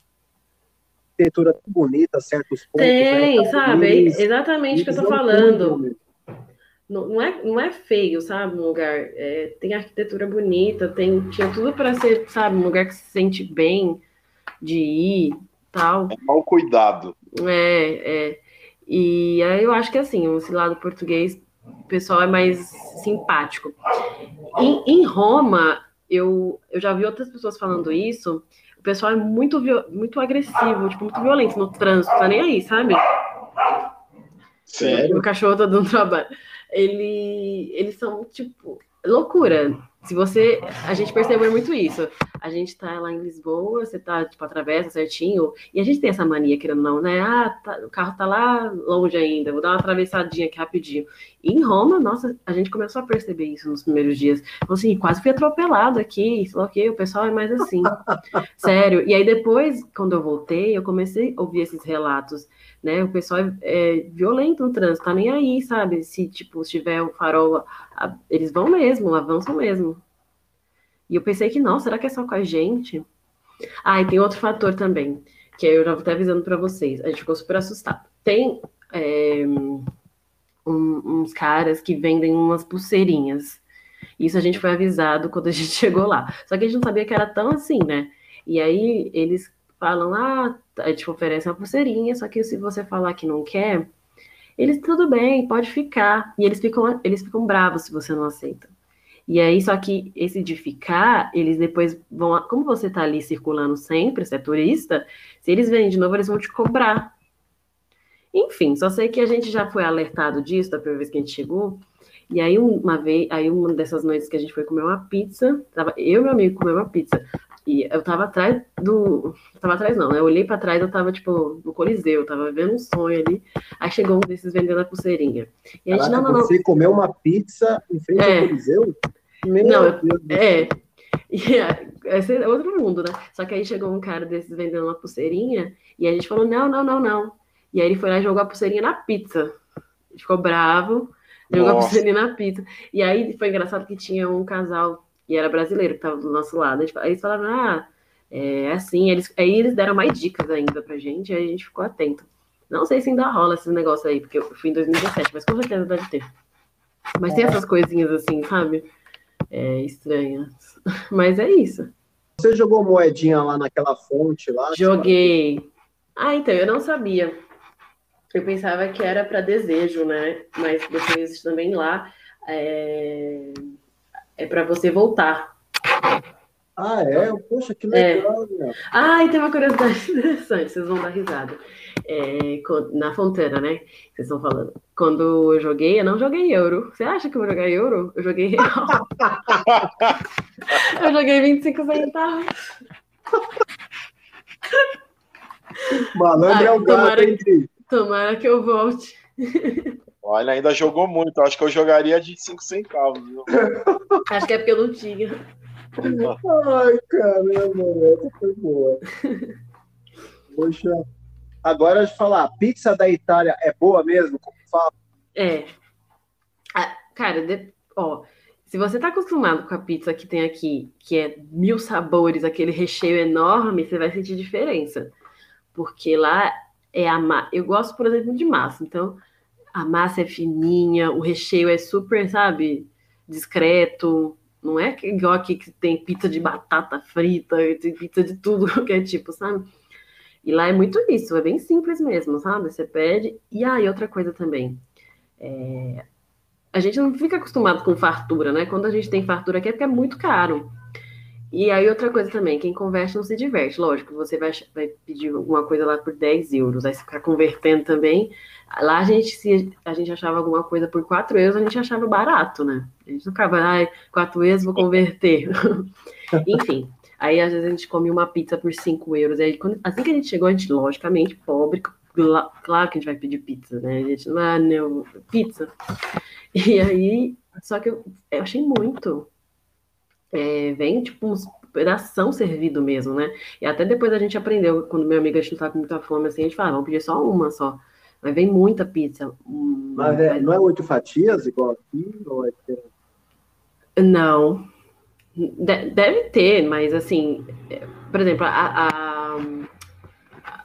arquitetura tão bonita, certos pontos. Né? Tem, né? sabe? É exatamente o que eu tô falando. Não, não, é, não é feio, sabe? Um lugar. É, tem arquitetura bonita, tem, tinha tudo para ser, sabe? Um lugar que se sente bem de ir, tal. É mal cuidado. É, é. E aí eu acho que assim, esse lado português, o pessoal é mais simpático. Em, em Roma, eu, eu já vi outras pessoas falando isso. O pessoal é muito, muito agressivo, tipo, muito violento no trânsito, tá nem aí, sabe? Sério? O cachorro tá dando trabalho. Ele, eles são, tipo, loucura. Se você. A gente percebeu muito isso. A gente tá lá em Lisboa, você tá, tipo, atravessa certinho, e a gente tem essa mania, querendo não, né? Ah, tá, o carro tá lá longe ainda, vou dar uma atravessadinha aqui rapidinho. E em Roma, nossa, a gente começou a perceber isso nos primeiros dias. Então, assim, quase fui atropelado aqui, sei lá o quê, o pessoal é mais assim. Sério. E aí depois, quando eu voltei, eu comecei a ouvir esses relatos né? O pessoal é, é, violento no trânsito, tá nem aí, sabe? Se, tipo, se tiver o farol, a, eles vão mesmo, avançam mesmo. E eu pensei que, não, será que é só com a gente? Ah, e tem outro fator também, que eu já vou até avisando para vocês. A gente ficou super assustado. Tem é, um, uns caras que vendem umas pulseirinhas. Isso a gente foi avisado quando a gente chegou lá. Só que a gente não sabia que era tão assim, né? E aí eles falam, ah, a gente oferece uma pulseirinha, só que se você falar que não quer, eles, tudo bem, pode ficar. E eles ficam, eles ficam bravos se você não aceita. E aí, só que esse de ficar, eles depois vão. Como você tá ali circulando sempre, você é turista, se eles vêm de novo, eles vão te cobrar. Enfim, só sei que a gente já foi alertado disso da primeira vez que a gente chegou. E aí, uma vez, aí uma dessas noites que a gente foi comer uma pizza, tava eu e meu amigo comer uma pizza. E eu tava atrás do. tava atrás, não, né? Eu olhei pra trás, eu tava, tipo, no Coliseu, tava vendo um sonho ali. Aí chegou um desses vendendo a pulseirinha. E a gente, Caraca, não, não, Você comeu uma pizza em frente é. ao Coliseu? Meu não, Deus é. E, esse é outro mundo, né? Só que aí chegou um cara desses vendendo uma pulseirinha e a gente falou: não, não, não, não. E aí ele foi lá e jogou a pulseirinha na pizza. Ele ficou bravo, jogou Nossa. a pulseirinha na pizza. E aí foi engraçado que tinha um casal e era brasileiro que estava do nosso lado. Aí eles falaram, ah, é assim. Eles, aí eles deram mais dicas ainda pra gente, aí a gente ficou atento. Não sei se ainda rola esse negócio aí, porque eu fui em 2017, mas com certeza deve ter. Mas tem é. essas coisinhas assim, sabe? É, estranhas. Mas é isso. Você jogou moedinha lá naquela fonte lá? Joguei. Ah, então, eu não sabia. Eu pensava que era para desejo, né? Mas depois também lá. É é para você voltar. Ah, é? Poxa, que legal, é. Ah, e tem uma curiosidade interessante, vocês vão dar risada. É, na Fontana, né? Vocês estão falando. Quando eu joguei, eu não joguei euro. Você acha que eu vou jogar euro? Eu joguei real. eu joguei 25 centavos. Malandro é o gato, tomara, hein, Tomara que eu volte. Olha, ainda jogou muito. Acho que eu jogaria de 5 centavos. Viu? Acho que é porque eu não tinha. Ai, caramba, essa foi boa. Poxa. Agora de falar, pizza da Itália é boa mesmo? Como fala? É. Ah, cara, de... ó, se você tá acostumado com a pizza que tem aqui, que é mil sabores, aquele recheio enorme, você vai sentir diferença. Porque lá é a massa. Eu gosto, por exemplo, de massa. Então, a massa é fininha, o recheio é super, sabe, discreto. Não é igual aqui que tem pizza de batata frita, tem pizza de tudo que é tipo, sabe? E lá é muito isso, é bem simples mesmo, sabe? Você pede. E aí, ah, outra coisa também. É... A gente não fica acostumado com fartura, né? Quando a gente tem fartura aqui é porque é muito caro. E aí, outra coisa também, quem converte não se diverte. Lógico, você vai, vai pedir alguma coisa lá por 10 euros, aí você ficar convertendo também. Lá a gente, se a gente achava alguma coisa por 4 euros, a gente achava barato, né? A gente não ficava, ai, 4 euros vou converter. Enfim, aí às vezes a gente come uma pizza por 5 euros. Aí, quando, assim que a gente chegou, a gente, logicamente, pobre, claro que a gente vai pedir pizza, né? A gente, ah, não, pizza. E aí, só que eu, eu achei muito é, vem tipo uns pedação servido mesmo, né? E até depois a gente aprendeu, quando meu amigo a gente tá com muita fome, assim, a gente fala, vamos pedir só uma só. Mas vem muita pizza. Mas é, não é oito fatias igual aqui? Ou é... Não. De deve ter, mas assim, por exemplo, a, a,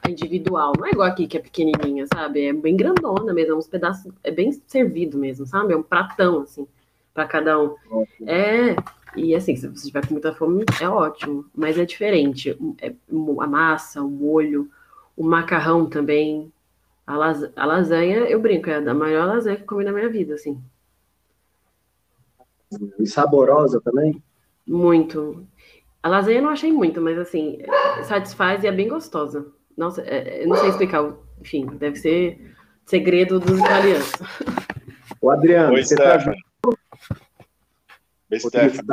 a, individual não é igual aqui, que é pequenininha, sabe? É bem grandona mesmo, é uns pedaços, é bem servido mesmo, sabe? É um pratão, assim, para cada um. É, e assim, se você tiver com muita fome, é ótimo, mas é diferente. É, a massa, o molho, o macarrão também. A, las, a lasanha, eu brinco, é a maior lasanha que eu comi na minha vida, assim. E saborosa também? Muito. A lasanha eu não achei muito, mas assim, satisfaz e é bem gostosa. Nossa, é, eu não sei explicar, enfim, deve ser segredo dos italianos. O Adriano, Oi, você tá,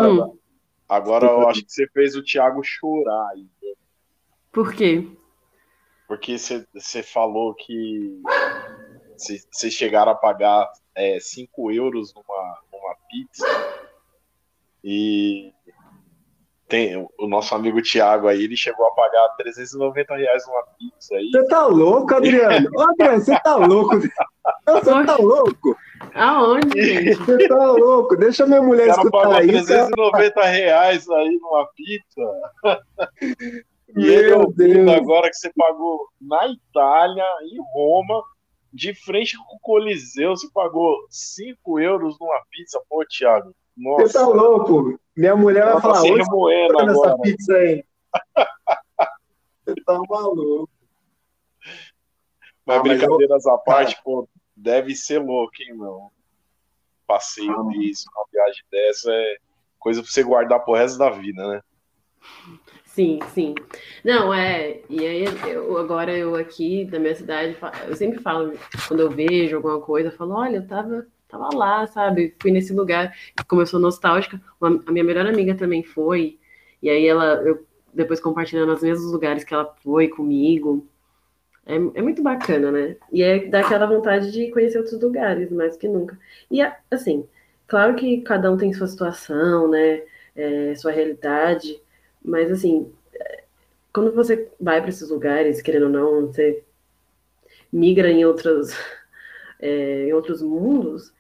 hum. agora eu acho que você fez o Thiago chorar. Por quê? Porque você, você falou que vocês chegaram a pagar 5 é, euros numa, numa pizza e tem o nosso amigo Thiago aí, ele chegou a pagar 390 reais numa pizza aí. Você tá louco, Adriano? Ô, Adriano, você tá louco? Você tá louco? Aonde, gente? Você tá louco? Deixa minha mulher o cara escutar isso. 390 reais aí numa pizza. E Meu Deus. agora que você pagou na Itália, em Roma, de frente com o Coliseu, você pagou 5 euros numa pizza. Pô, Thiago, nossa. Você tá louco? Minha mulher vai falar, hoje tá nessa pizza aí. Você tá maluco. Mas ah, brincadeiras eu... à parte, pô, deve ser louco, hein, meu? Passeio ah, disso, uma viagem dessa é coisa pra você guardar pro resto da vida, né? Sim, sim. Não, é. E aí, eu, agora eu aqui da minha cidade, eu sempre falo, quando eu vejo alguma coisa, eu falo: olha, eu tava, tava lá, sabe? Fui nesse lugar. Sou nostálgica, uma, a minha melhor amiga também foi. E aí ela, eu depois compartilhando os mesmos lugares que ela foi comigo. É, é muito bacana, né? E é daquela vontade de conhecer outros lugares, mais que nunca. E, assim, claro que cada um tem sua situação, né? É, sua realidade, mas, assim, quando você vai para esses lugares, querendo ou não, você migra em outros, é, em outros mundos,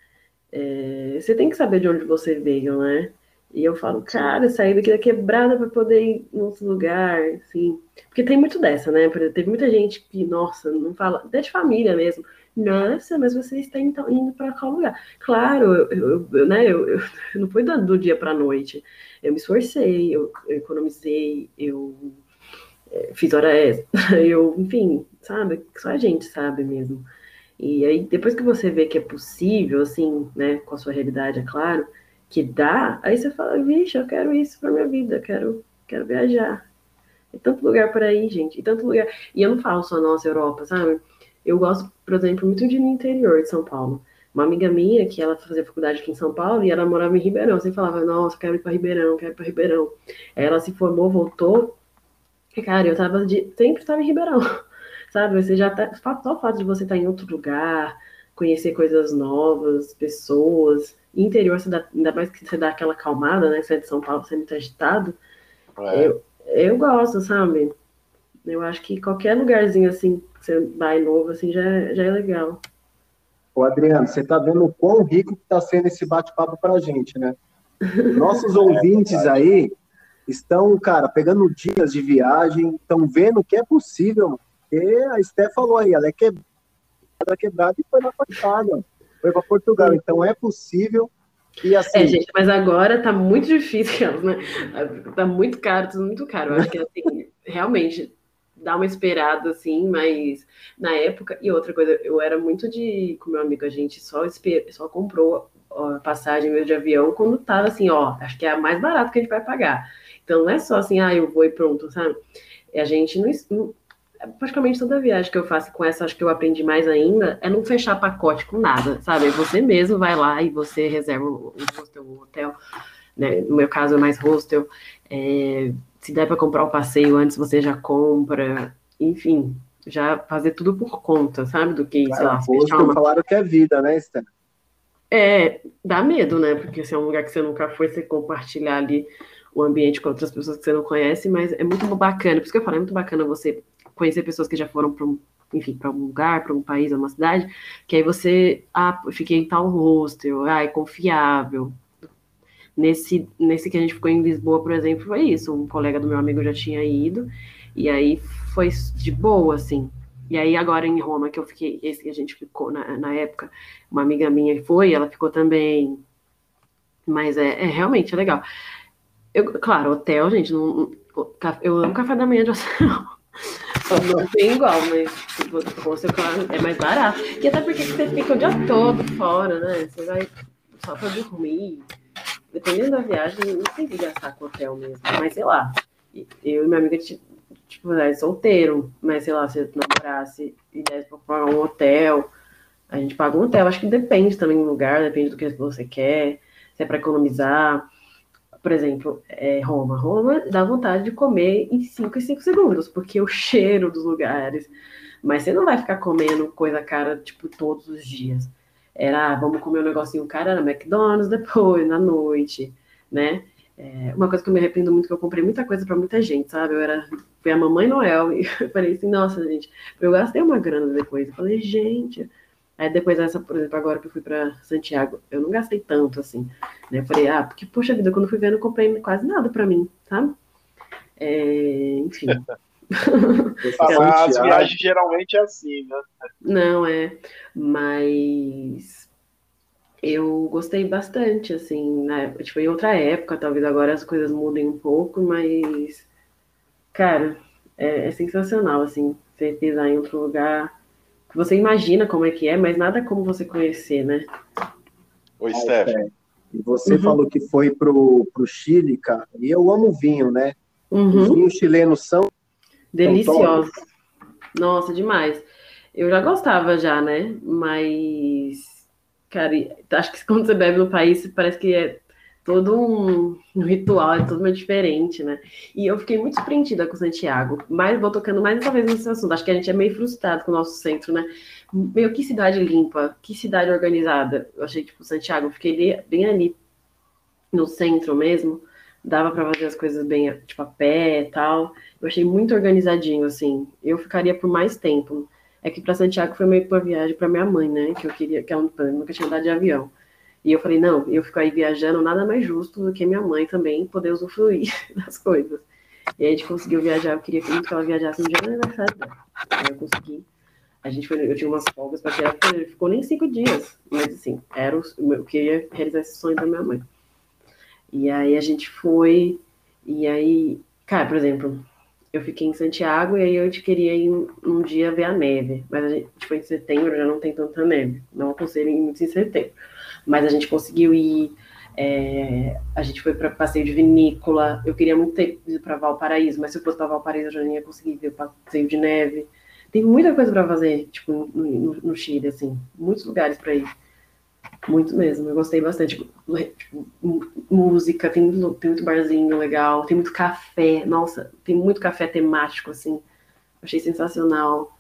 é, você tem que saber de onde você veio, né? E eu falo, cara, sair daqui da quebrada para poder ir em outro lugar, assim. Porque tem muito dessa, né? Teve muita gente que, nossa, não fala, até de família mesmo. Nossa, mas você está indo para qual lugar? Claro, eu, eu, eu né, eu, eu, não foi do, do dia para a noite. Eu me esforcei, eu, eu economizei, eu é, fiz hora extra, eu, enfim, sabe? Só a gente sabe mesmo. E aí, depois que você vê que é possível, assim, né, com a sua realidade, é claro, que dá, aí você fala, vixe, eu quero isso para minha vida, quero, quero viajar. Tem tanto lugar por aí, gente, e tanto lugar. E eu não falo só nossa Europa, sabe? Eu gosto, por exemplo, muito de ir no interior de São Paulo. Uma amiga minha, que ela fazia faculdade aqui em São Paulo, e ela morava em Ribeirão. Você falava, nossa, quero ir para Ribeirão, quero ir para Ribeirão. Aí ela se formou, voltou. E, cara, eu tava de... sempre estava em Ribeirão. Sabe? Você já tá. Só o fato de você estar tá em outro lugar, conhecer coisas novas, pessoas. Interior, você dá, ainda mais que você dá aquela calmada, né? Você é de São Paulo, você é muito agitado. É. Eu, eu gosto, sabe? Eu acho que qualquer lugarzinho assim, que você vai novo, assim, já, já é legal. Ô, Adriano, você tá vendo o quão rico que tá sendo esse bate-papo pra gente, né? Nossos ouvintes aí estão, cara, pegando dicas de viagem, estão vendo que é possível. Porque a Esté falou aí, ela é quebrada, quebrada e foi na fachada foi para Portugal. Então é possível. E assim... É, gente, mas agora tá muito difícil, né? Tá muito caro, tudo muito caro. Eu acho que assim, realmente dá uma esperada, assim, mas na época, e outra coisa, eu era muito de, com meu amigo, a gente só, esper, só comprou a passagem mesmo de avião quando tava assim, ó, acho que é a mais barato que a gente vai pagar. Então não é só assim, ah, eu vou e pronto, sabe? A gente não, praticamente toda viagem que eu faço com essa, acho que eu aprendi mais ainda, é não fechar pacote com nada, sabe? Você mesmo vai lá e você reserva o hostel, o hotel, né? No meu caso é mais hostel. É, se der para comprar o passeio antes, você já compra, enfim, já fazer tudo por conta, sabe? Do que, claro, sei lá, fechar uma... falaram que é vida, né, Esther? É, dá medo, né? Porque se é um lugar que você nunca foi, você compartilhar ali o ambiente com outras pessoas que você não conhece, mas é muito bacana, por isso que eu falo, é muito bacana você conhecer pessoas que já foram para um, enfim, para um lugar, para um país, uma cidade, que aí você, ah, fiquei em tal hostel, ah, é confiável. Nesse, nesse que a gente ficou em Lisboa, por exemplo, foi isso. Um colega do meu amigo já tinha ido, e aí foi de boa, assim. E aí, agora em Roma, que eu fiquei, esse que a gente ficou na, na época, uma amiga minha foi, ela ficou também. Mas é, é realmente é legal. Eu, claro, hotel, gente, não, eu amo café da manhã de hotel. Não tem igual, mas tipo, com seu claro, é mais barato. E até porque você fica o dia todo fora, né? Você vai só pra dormir. Dependendo da viagem, não tem que gastar com hotel mesmo. Mas sei lá, eu e minha amiga, tipo, é solteiro, mas sei lá, se eu namorasse e desse pra pagar um hotel, a gente paga um hotel. Acho que depende também do lugar, depende do que você quer, se é pra economizar por exemplo, é, Roma. Roma dá vontade de comer em 5 e 5 segundos, porque o cheiro dos lugares. Mas você não vai ficar comendo coisa cara, tipo, todos os dias. Era, ah, vamos comer um negocinho cara na McDonald's depois, na noite, né? É, uma coisa que eu me arrependo muito, que eu comprei muita coisa para muita gente, sabe? Eu era, fui a mamãe Noel e eu falei assim, nossa, gente, eu gastei uma grana depois. Eu falei, gente, Aí depois essa, por exemplo, agora que eu fui para Santiago, eu não gastei tanto assim, né? Eu falei, ah, porque, poxa vida, quando fui ver, eu não comprei quase nada para mim, sabe? É, enfim. As viagens geralmente é assim, né? Não, é. Mas eu gostei bastante, assim, né? Tipo, em outra época, talvez agora as coisas mudem um pouco, mas, cara, é, é sensacional, assim, você pisar em outro lugar você imagina como é que é, mas nada como você conhecer, né? Oi, Steph. É. E você uhum. falou que foi pro, pro Chile, cara. E eu amo vinho, né? Uhum. Os vinhos chilenos são deliciosos. Nossa, demais. Eu já gostava já, né? Mas, cara, acho que quando você bebe no país, parece que é todo um, ritual, é tudo meio diferente, né? E eu fiquei muito surpreendida com Santiago, mas vou tocando mais essa vez nesse assunto. Acho que a gente é meio frustrado com o nosso centro, né? Meu, que cidade limpa, que cidade organizada. Eu achei, tipo, Santiago, fiquei bem ali no centro mesmo, dava para fazer as coisas bem, tipo, a pé e tal. Eu achei muito organizadinho, assim. Eu ficaria por mais tempo. É que para Santiago foi meio que uma viagem para minha mãe, né? Que eu queria, que ela nunca tinha andado de avião. E eu falei, não, eu fico aí viajando, nada mais justo do que minha mãe também poder usufruir das coisas. E a gente conseguiu viajar, eu queria muito que ela viajasse no dia do aniversário dela. Aí eu consegui. A gente foi, eu tinha umas folgas para tirar, ficou nem cinco dias, mas assim, era o, eu queria realizar esse sonho da minha mãe. E aí a gente foi, e aí, cara, por exemplo, eu fiquei em Santiago e aí eu queria ir um, um dia ver a neve, mas a gente foi em setembro, já não tem tanta neve, não aconselho muito em setembro mas a gente conseguiu ir. É, a gente foi para passeio de vinícola. Eu queria muito ter ido para Valparaíso, mas se eu fosse para Valparaíso eu já não ia conseguir ver o passeio de neve. Tem muita coisa para fazer, tipo, no, no, no, Chile, assim, muitos lugares para ir. Muito mesmo, eu gostei bastante. Tipo, tipo música, tem muito, tem muito barzinho legal, tem muito café. Nossa, tem muito café temático, assim. Achei sensacional.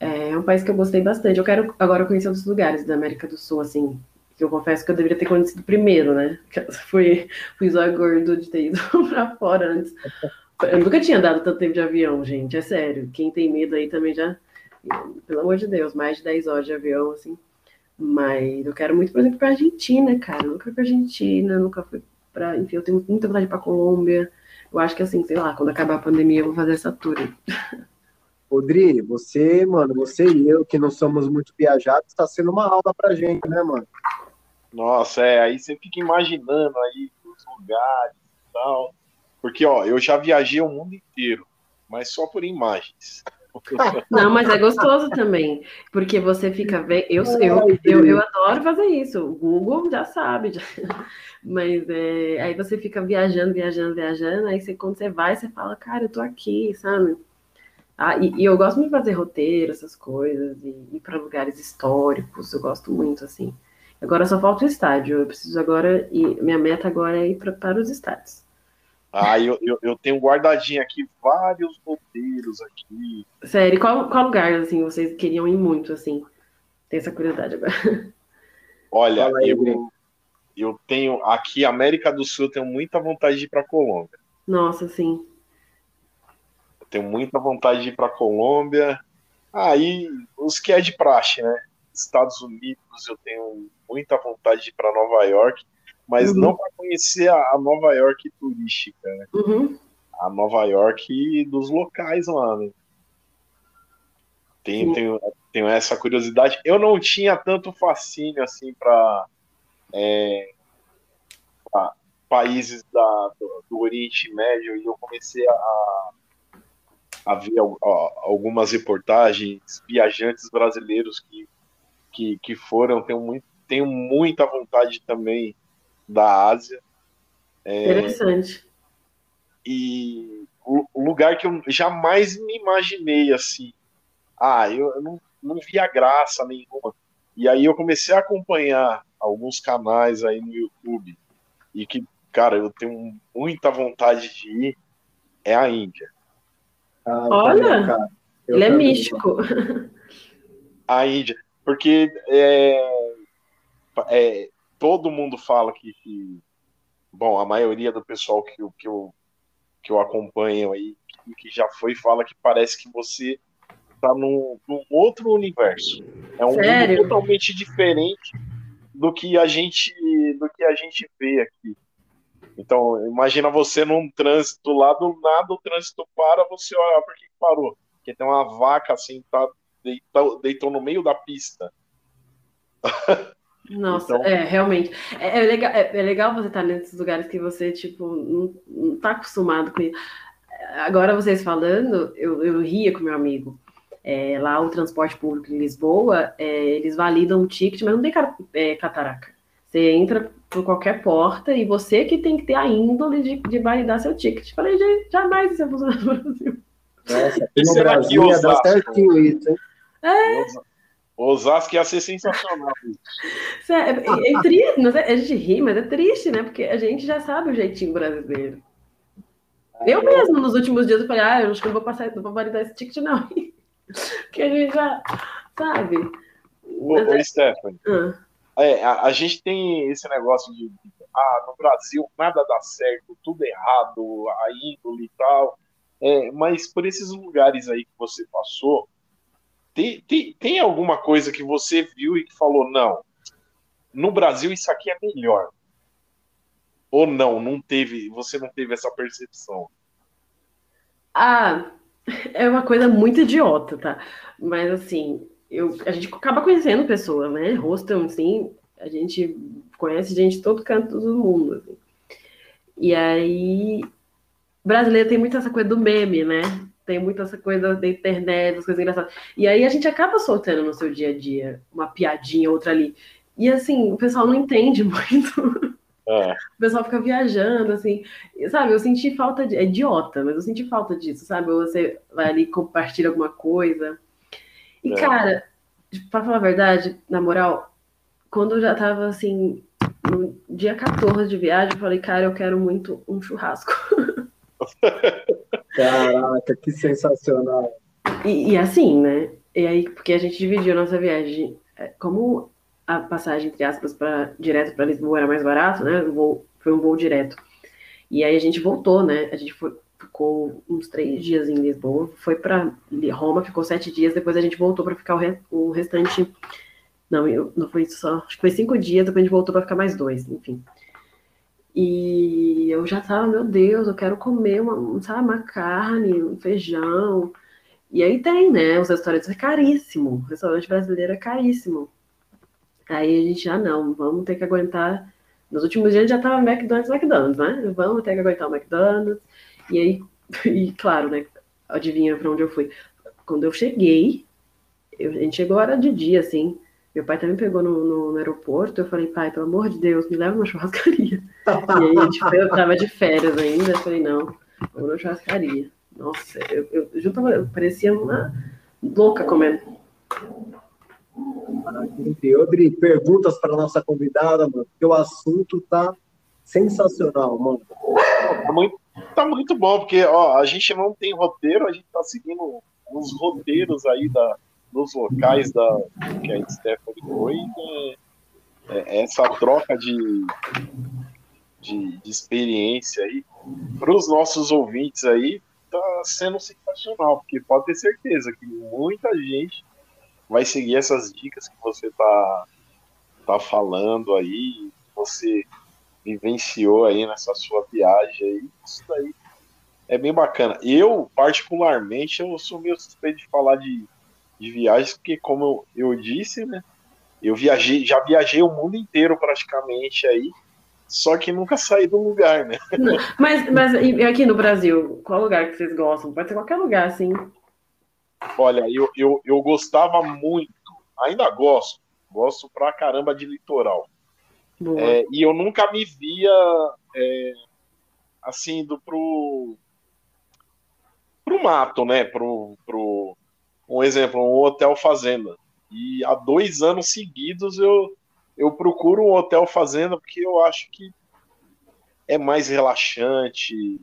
É, é um país que eu gostei bastante. Eu quero agora conhecer outros lugares da América do Sul, assim, eu confesso que eu deveria ter conhecido primeiro, né? Fui, fui zóio gordo de ter ido pra fora antes. Eu nunca tinha dado tanto tempo de avião, gente, é sério. Quem tem medo aí também já. Pelo amor de Deus, mais de 10 horas de avião, assim. Mas eu quero muito, por exemplo, pra Argentina, cara. Eu nunca fui pra Argentina, nunca fui pra. Enfim, eu tenho muita vontade pra Colômbia. Eu acho que assim, sei lá, quando acabar a pandemia, eu vou fazer essa tour. Rodri, você, mano, você e eu, que não somos muito viajados, está sendo uma aula pra gente, né, mano? Nossa, é, aí você fica imaginando aí os lugares e tal. Porque, ó, eu já viajei o mundo inteiro, mas só por imagens. Não, mas é gostoso também, porque você fica vendo. Eu, eu, eu, eu, adoro fazer isso. O Google já sabe, já. mas é, aí você fica viajando, viajando, viajando. Aí você, quando você vai, você fala, cara, eu tô aqui, sabe? Ah, e, e, eu gosto muito de fazer roteiro, essas coisas, e ir para lugares históricos, eu gosto muito, assim. Agora só falta o estádio, eu preciso agora, e minha meta agora é ir pra, para os estádios. Ah, eu, eu, eu, tenho guardadinho aqui vários roteiros aqui. Sério, qual, qual lugar, assim, vocês queriam ir muito, assim? Tem essa curiosidade agora. Olha, eu, eu tenho, aqui, América do Sul, eu tenho muita vontade de ir para Colômbia. Nossa, sim tenho muita vontade de ir para Colômbia. Aí, ah, os que é de praxe, né? Estados Unidos, eu tenho muita vontade de ir para Nova York, mas uhum. não para conhecer a, Nova York turística, né? Uhum. A Nova York dos locais lá, né? Tenho, tenho, tenho, essa curiosidade. Eu não tinha tanto fascínio assim para é, países da, do, do, Oriente Médio e eu comecei a, havia algumas reportagens, viajantes brasileiros que, que, que foram, tenho, muito, tenho muita vontade também da Ásia. É, Interessante. E o, lugar que eu jamais me imaginei assim. Ah, eu, eu não, não via graça nenhuma. E aí eu comecei a acompanhar alguns canais aí no YouTube e que, cara, eu tenho muita vontade de ir é a Índia. Ah, Olha, ele é místico. A Índia, porque é, é, todo mundo fala que, que, bom, a maioria do pessoal que, que, eu, que eu acompanho aí, que, que já foi, fala que parece que você tá num, num outro universo. É um Sério? mundo totalmente diferente do que a gente do que a gente vê aqui. Então, imagina você num trânsito lá do nada, o trânsito para, você olha, por que parou? Porque tem uma vaca assim, tá, deitou, deitou no meio da pista. Nossa, então... é, realmente. É, é, legal, é, é, legal você estar nesses lugares que você, tipo, não, não tá acostumado com isso. Agora, vocês falando, eu, eu ria com meu amigo. É, lá, o transporte público em Lisboa, é, eles validam o ticket, mas não tem é, cataraca. Você entra por qualquer porta e você que tem que ter a índole de, de validar seu ticket. Falei, gente, jamais isso ia funcionar no Brasil. Nossa, aqui no Brasil ia dar certinho isso, hein? É. Osasco ia ser sensacional. É, é, é, triste, mas é, a gente ri, mas é triste, né? Porque a gente já sabe o jeitinho brasileiro. Eu mesmo, nos últimos dias, eu falei, ah, eu acho que não vou passar, não vou validar esse ticket, não. Porque a gente já sabe. Ô, ô é- Stephanie, ah. é, a, a, gente tem esse negócio de, ah, no Brasil nada dá certo, tudo errado, a índole e tal. É, mas por esses lugares aí que você passou, tem, tem, tem alguma coisa que você viu e que falou, não, no Brasil isso aqui é melhor. Ou não, não teve, você não teve essa percepção? Ah, é uma coisa muito idiota, tá? Mas assim, eu, a gente acaba conhecendo pessoas, né? Hostel, assim, a gente conhece gente de todo canto do mundo. Assim. E aí, brasileiro tem muito essa coisa do meme, né? Tem muito essa coisa da internet, as coisas engraçadas. E aí a gente acaba soltando no seu dia a dia uma piadinha, outra ali. E assim, o pessoal não entende muito. É. O pessoal fica viajando, assim. Sabe, eu senti falta de. É idiota, mas eu senti falta disso, sabe? Você vai ali compartilha alguma coisa. E, é. cara, pra falar a verdade, na moral, quando eu já tava assim, no dia 14 de viagem, eu falei, cara, eu quero muito um churrasco. Caraca, que sensacional. E, e, assim, né? E aí, porque a gente dividiu nossa viagem. É, como a passagem, entre aspas, para direto para Lisboa era mais barato, né? Voo, foi um voo direto. E aí a gente voltou, né? A gente foi, ficou uns três dias em Lisboa, foi para Roma, ficou sete dias, depois a gente voltou para ficar o, re, o restante. Não, eu, não foi isso só. Acho que foi cinco dias, depois a gente voltou para ficar mais dois, enfim. E eu já tava, meu Deus, eu quero comer uma, sabe, uma carne, um feijão. E aí tem, né? Os restaurantes é caríssimo. O restaurante brasileiro é caríssimo. Aí a gente já ah, não, vamos ter que aguentar. Nos últimos dias já tava McDonald's, McDonald's, né? Vamos ter que aguentar o McDonald's. E aí, e claro, né? Adivinha para onde eu fui? Quando eu cheguei, eu, a gente chegou hora de dia, assim. Meu pai também pegou no, no, no, aeroporto. Eu falei, pai, pelo amor de Deus, me leva uma churrascaria. e aí a gente foi, eu tava de férias ainda. Eu falei, não, vou na churrascaria. Nossa, eu, eu, eu, tava, eu parecia uma louca comendo. Odri, perguntas para nossa convidada, mano, porque o assunto tá sensacional, mano. Tá muito, tá muito bom, porque ó, a gente não tem roteiro, a gente tá seguindo os roteiros aí da, dos locais da, que a Stephanie foi. É, é, essa troca de, de, de experiência aí para os nossos ouvintes aí tá sendo sensacional, porque pode ter certeza que muita gente vai seguir essas dicas que você tá, tá falando aí, você vivenciou aí nessa sua viagem aí, isso daí é bem bacana. Eu, particularmente, eu sou meio suspeito de falar de, de viagens, porque como eu, eu disse, né, eu viajei, já viajei o mundo inteiro praticamente aí, só que nunca saí do lugar, né? Mas, mas aqui no Brasil, qual lugar que vocês gostam? Pode ser qualquer lugar, assim. Olha, eu, eu, eu gostava muito, ainda gosto, gosto pra caramba de litoral. É, e eu nunca me via é, assim, indo pro, pro mato, né? Pro, pro, um exemplo, um hotel fazenda. E há dois anos seguidos eu, eu procuro um hotel fazenda porque eu acho que é mais relaxante,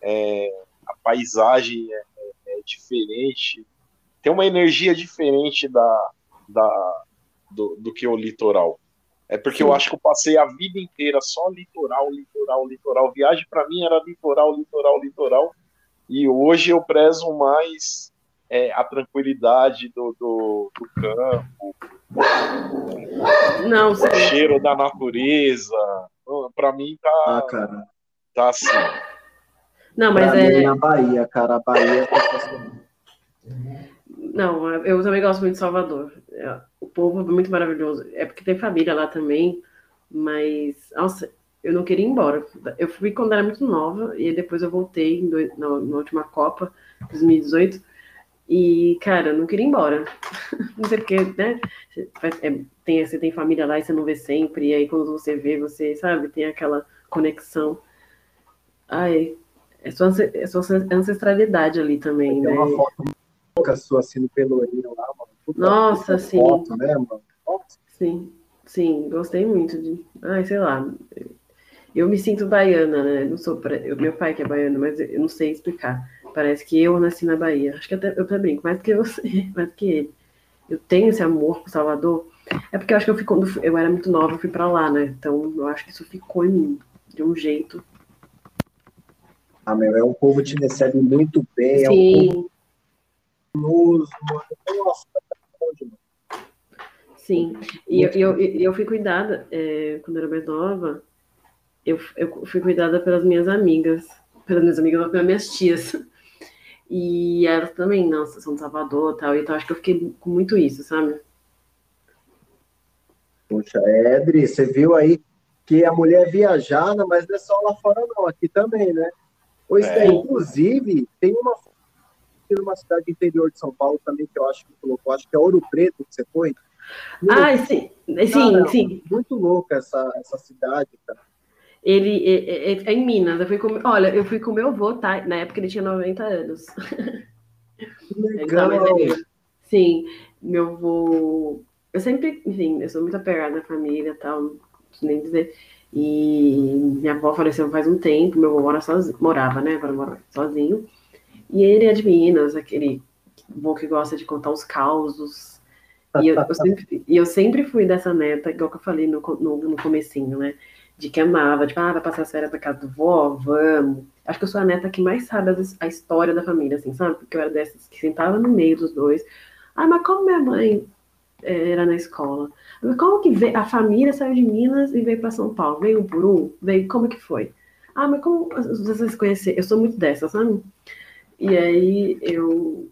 é, a paisagem é, é, é diferente, tem uma energia diferente da, da, do, do que o litoral. É porque Sim. eu acho que eu passei a vida inteira só litoral, litoral, litoral. Viagem para mim era litoral, litoral, litoral. E hoje eu prezo mais é, a tranquilidade do, do, do campo, Não, o cheiro da natureza. Para mim tá, ah, cara. tá assim. Não, mas pra é. na Bahia, cara. A Bahia é não, eu também gosto muito de Salvador. É, o povo é muito maravilhoso. É porque tem família lá também, mas, nossa, eu não queria ir embora. Eu fui quando era muito nova e depois eu voltei na, na última Copa, 2018. E, cara, eu não queria ir embora. não sei porque, né? É, tem, você tem família lá e você não vê sempre. E aí, quando você vê, você, sabe, tem aquela conexão. Ai, é sua, é sua ancestralidade ali também, tem né? Uma foto louca sua assim no Pelourinho lá, mano. Nossa, sim. Foto, né, mano? Nossa. Sim, sim, gostei muito de. Ai, sei lá. Eu me sinto baiana, né? Não sou pra... eu, meu pai que é baiano, mas eu não sei explicar. Parece que eu nasci na Bahia. Acho que até, eu até brinco, mais do que você, mais do que ele. Eu tenho esse amor por Salvador. É porque eu acho que eu fui quando eu era muito nova, eu fui para lá, né? Então eu acho que isso ficou em mim de um jeito. Ah, meu, é um povo que te recebe muito bem, é um Sim, povo. Nossa, tá sim. E eu, eu, eu fui cuidada, é, quando eu era mais nova, eu, eu fui cuidada pelas minhas amigas, pelas minhas amigas, não, pelas minhas tias. E elas também, nossa, são de Salvador e tal. Então acho que eu fiquei com muito isso, sabe? Poxa, é, Edri, você viu aí que a mulher é viajada, mas não é só lá fora, não, aqui também, né? Pois é, É. inclusive, tem uma numa cidade interior de São Paulo também que eu acho que colocou, acho que é Ouro Preto que você foi. Ah, sim, sim, Caramba. sim. muito louca essa, essa cidade, cara. Ele é, é- é em Minas. Eu fui com, olha, eu fui com meu avô, tá? Na época ele tinha 90 anos. Legal. Sim, meu avô. Eu sempre, enfim, eu sou muito apegada à família e tal, não preciso nem dizer. E minha avó faleceu faz um tempo, meu avô mora sozinho, morava, né? Agora mora sozinho. E ele é de Minas, aquele avô que gosta de contar os causos. E eu, eu sempre, e eu sempre fui dessa neta, igual que eu falei no, no, no comecinho, né? De que amava, tipo, ah, vai passar as férias na casa do vó, vamos. Acho que eu sou a neta que mais sabe a, história da família, assim, sabe? Porque eu era dessas que sentava no meio dos dois. Ah, mas como minha mãe eh, era na escola? Como que veio, a família saiu de Minas e veio para São Paulo? Veio um por um? Veio, como que foi? Ah, mas como vocês conheceram? Eu sou muito dessa, sabe? E aí eu,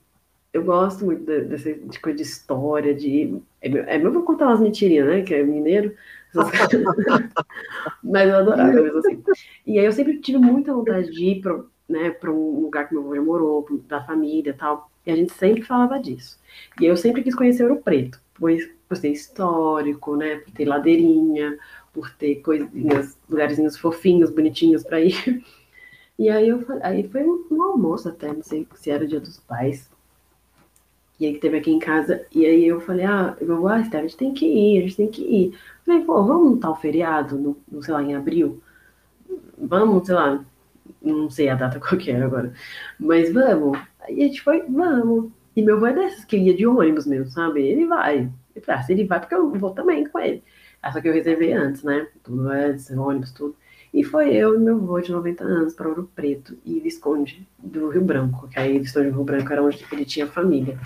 eu gosto muito de- dessa de coisa de história, de. É meu, é meu vou contar umas mentirinhas, né? Que é mineiro. Mas eu adorava mesmo assim. E aí eu sempre tive muita vontade de ir para né, pra um lugar que meu avô morou, da família e tal. E a gente sempre falava disso. E eu sempre quis conhecer Ouro Preto, pois por ser histórico, né? Por ter ladeirinha, por ter coisinhas, lugarzinhos fofinhos, bonitinhos para ir. E aí eu aí foi um, um almoço até, não sei se era o dia dos pais. E aí teve aqui em casa, e aí eu falei, ah, eu vou, ah, Esther, a gente tem que ir, a gente tem que ir. Falei, pô, vamos num tal feriado, no, no, sei lá, em abril? Vamos, sei lá, não sei a data qual que era agora, mas vamos. Aí a gente foi, vamos. E meu avô é desses que ia de ônibus mesmo, sabe? Ele vai. Eu falei, ah, se ele vai, porque eu vou também com ele. Ah, só que eu reservei antes, né? Tudo antes, ônibus, tudo. E foi eu e meu avô de 90 anos para Ouro Preto e Visconde do Rio Branco, que aí Visconde do Rio Branco era onde ele tinha família.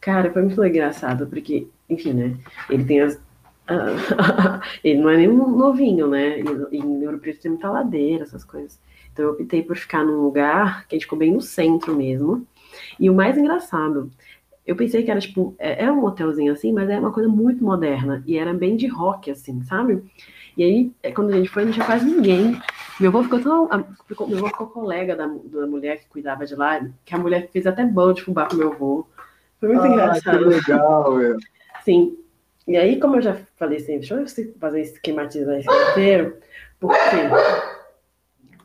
Cara, foi muito engraçado, porque, enfim, né? Ele tem as. ele não é nem novinho, né? E e Ouro tem muita ladeira, essas coisas. Então eu optei por ficar num lugar que a gente ficou bem no centro mesmo. E o mais engraçado, eu pensei que era tipo, é, é um hotelzinho assim, mas é uma coisa muito moderna. E era bem de rock, assim, sabe? E aí, é, quando a gente foi, não tinha quase ninguém. Meu avô ficou tão. ficou- meu avô ficou colega da, da mulher que cuidava de lá, que a mulher fez até bolo de fubá com meu avô. Foi muito Ah, que engraçado. legal, meu. Sim. E aí, como eu já falei assim, deixa eu fazer esquematizar esse roteiro, porque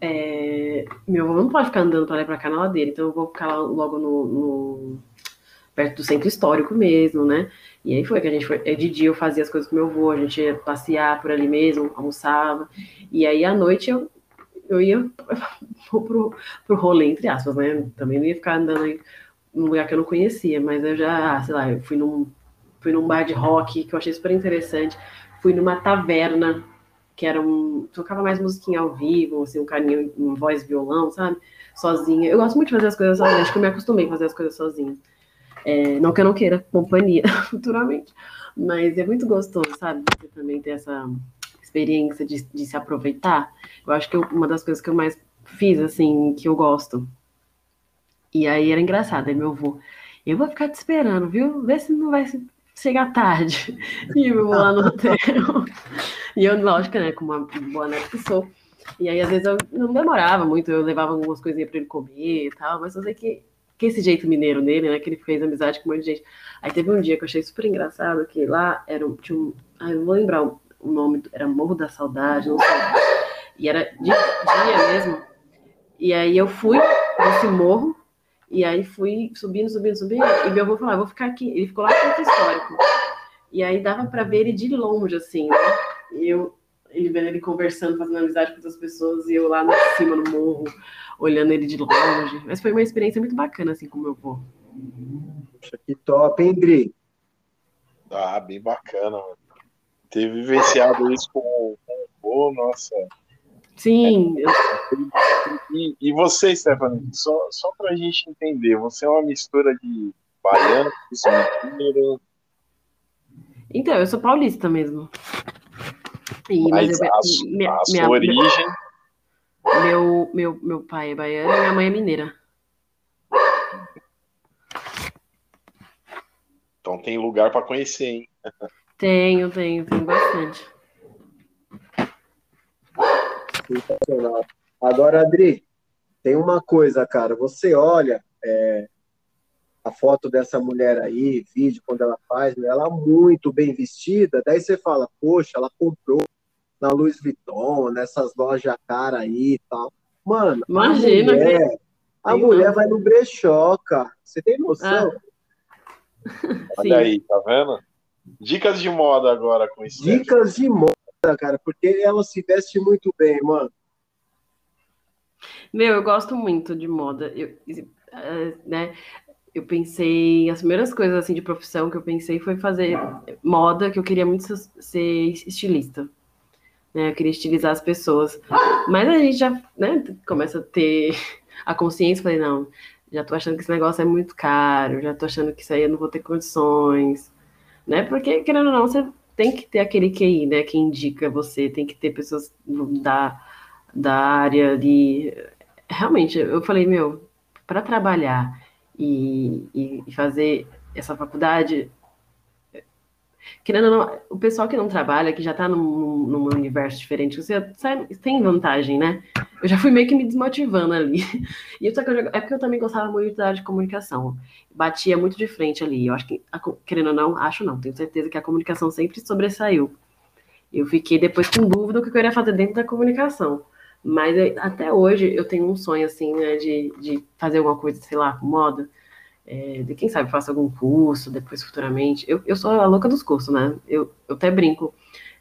é, meu avô não pode ficar andando para lá e para cá na ladeira, então eu vou ficar lá logo no, no- perto do centro histórico mesmo, né? E aí foi que a gente foi, é, de dia eu fazia as coisas com meu avô, a gente ia passear por ali mesmo, almoçava, e aí à noite eu, eu ia pro, pro rolê, entre aspas, né? Também não ia ficar andando aí num lugar que eu não conhecia, mas eu já, sei lá, eu fui num fui num bar de rock que eu achei super interessante. Fui numa taverna que era um. tocava mais musiquinha ao vivo, assim, um carinho em voz violão, sabe? Sozinha. Eu gosto muito de fazer as coisas sozinha, acho que eu me acostumei a fazer as coisas sozinha. É, não que eu não queira companhia futuramente, mas é muito gostoso, sabe? Você também ter essa experiência de, de se aproveitar. Eu acho que eu- uma das coisas que eu mais fiz, assim, que eu gosto. E aí era engraçado, aí meu avô, eu vou ficar te esperando, viu? Vê se não vai chegar tarde. E eu vou lá no hotel. E eu, lógico, né, como uma boa neta que sou. E aí, às vezes, eu não demorava muito, eu levava algumas coisinhas pra ele comer e tal, mas eu sei que, que esse jeito mineiro nele, né, que ele fez amizade com um monte de gente. Aí teve um dia que eu achei super engraçado, que lá era um, tinha um, eu não vou lembrar o nome, era Morro da Saudade, não sei. E era de dia mesmo. E aí eu fui nesse morro, E aí fui subindo, subindo, subindo, e meu avô falou, ah, vou ficar aqui. Ele ficou lá no centro histórico. E aí dava para ver ele de longe, assim, né? E eu, ele vendo ele conversando, fazendo amizade com outras pessoas, e eu lá no cima, no morro, olhando ele de longe. Mas foi uma experiência muito bacana, assim, com meu avô. Poxa, que top, hein, Dri? Ah, bem bacana, mano. Ter vivenciado isso com, com o vô, nossa. Sim. E, e você, Stephanie, só, só pra gente entender, você é uma mistura de baiano, mineiro. Então, eu sou paulista mesmo. E, mas, mas eu, a, minha, a sua minha, origem. Meu, meu, meu pai é baiano e minha mãe é mineira. Então tem lugar para conhecer, hein? Tenho, tenho, tenho bastante. Sensacional. Agora, Adri, tem uma coisa, cara. Você olha é, a foto dessa mulher aí, vídeo quando ela faz, né, ela muito bem vestida. Daí você fala, poxa, ela comprou na Louis Vuitton, nessas lojas cara aí e tal. Mano, Imagina, a mulher, a mulher vai no brechó, cara. Você tem noção? Ah. Olha aí, tá vendo? Dicas de moda agora com isso. Dicas de moda, cara, porque ela se veste muito bem, mano. Meu, eu gosto muito de moda. Eu, uh, né, eu pensei, as primeiras coisas assim de profissão que eu pensei foi fazer moda, que eu queria muito ser estilista. Né, eu queria estilizar as pessoas. Mas a gente já né, começa a ter a consciência, falei, não, já tô achando que esse negócio é muito caro, já tô achando que isso aí eu não vou ter condições, né? Porque, querendo ou não, você tem que ter aquele QI, né? Que indica você, tem que ter pessoas da, da área ali. Realmente, eu falei, meu, para trabalhar e, e, fazer essa faculdade, querendo não, o pessoal que não trabalha, que já está num, num universo diferente, você tem vantagem, né? Eu já fui meio que me desmotivando ali. E eu, é porque eu também gostava muito da área de comunicação. Batia muito de frente ali. Eu acho que, querendo ou não, acho não, tenho certeza que a comunicação sempre sobressaiu. Eu fiquei depois com dúvida do que eu queria fazer dentro da comunicação. Mas eu, até hoje eu tenho um sonho, assim, né, de, de fazer alguma coisa, sei lá, com moda é, de quem sabe faça algum curso depois futuramente. Eu, eu sou a louca dos cursos, né? Eu, eu até brinco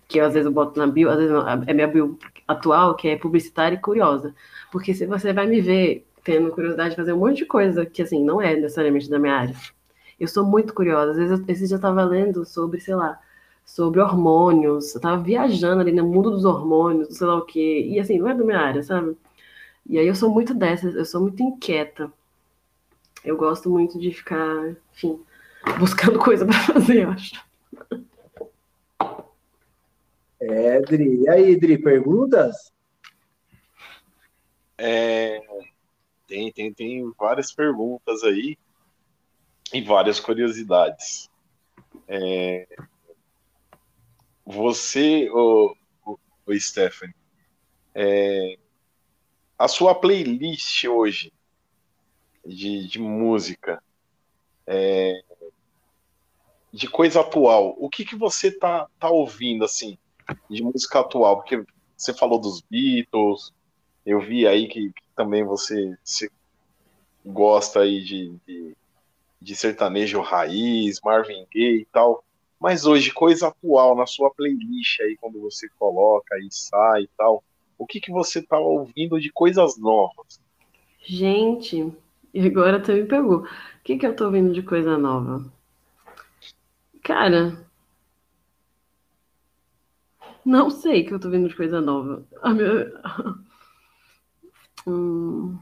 que eu, às vezes eu boto na bio, às vezes é minha bio atual, que é publicitária e curiosa. Porque se você vai me ver tendo curiosidade de fazer um monte de coisa que, assim, não é necessariamente da minha área. Eu sou muito curiosa. Às vezes, eu, esse dia eu estava lendo sobre, sei lá, sobre hormônios. Eu estava viajando ali no mundo dos hormônios, sei lá o quê. E, assim, não é da minha área, sabe? E aí eu sou muito dessas, eu sou muito inquieta. Eu gosto muito de ficar, enfim, buscando coisa para fazer, eu acho. É, Dri. E aí, Dri, perguntas? É, tem, tem, tem várias perguntas aí e várias curiosidades. É, você, o, o, o Stephanie, é, a sua playlist hoje, de, de música, é, de coisa atual, o que, que você tá, tá ouvindo, assim, de música atual? Porque você falou dos Beatles, eu vi aí que, que também você, gosta aí de, de, de, sertanejo raiz, Marvin Gaye e tal, mas hoje, coisa atual na sua playlist aí, quando você coloca e sai e tal, o que, que você tá ouvindo de coisas novas? Gente, e agora me pegou. O que, que eu tô ouvindo de coisa nova? Cara. Não sei que eu tô vendo de coisa nova. Ah, meu... hum...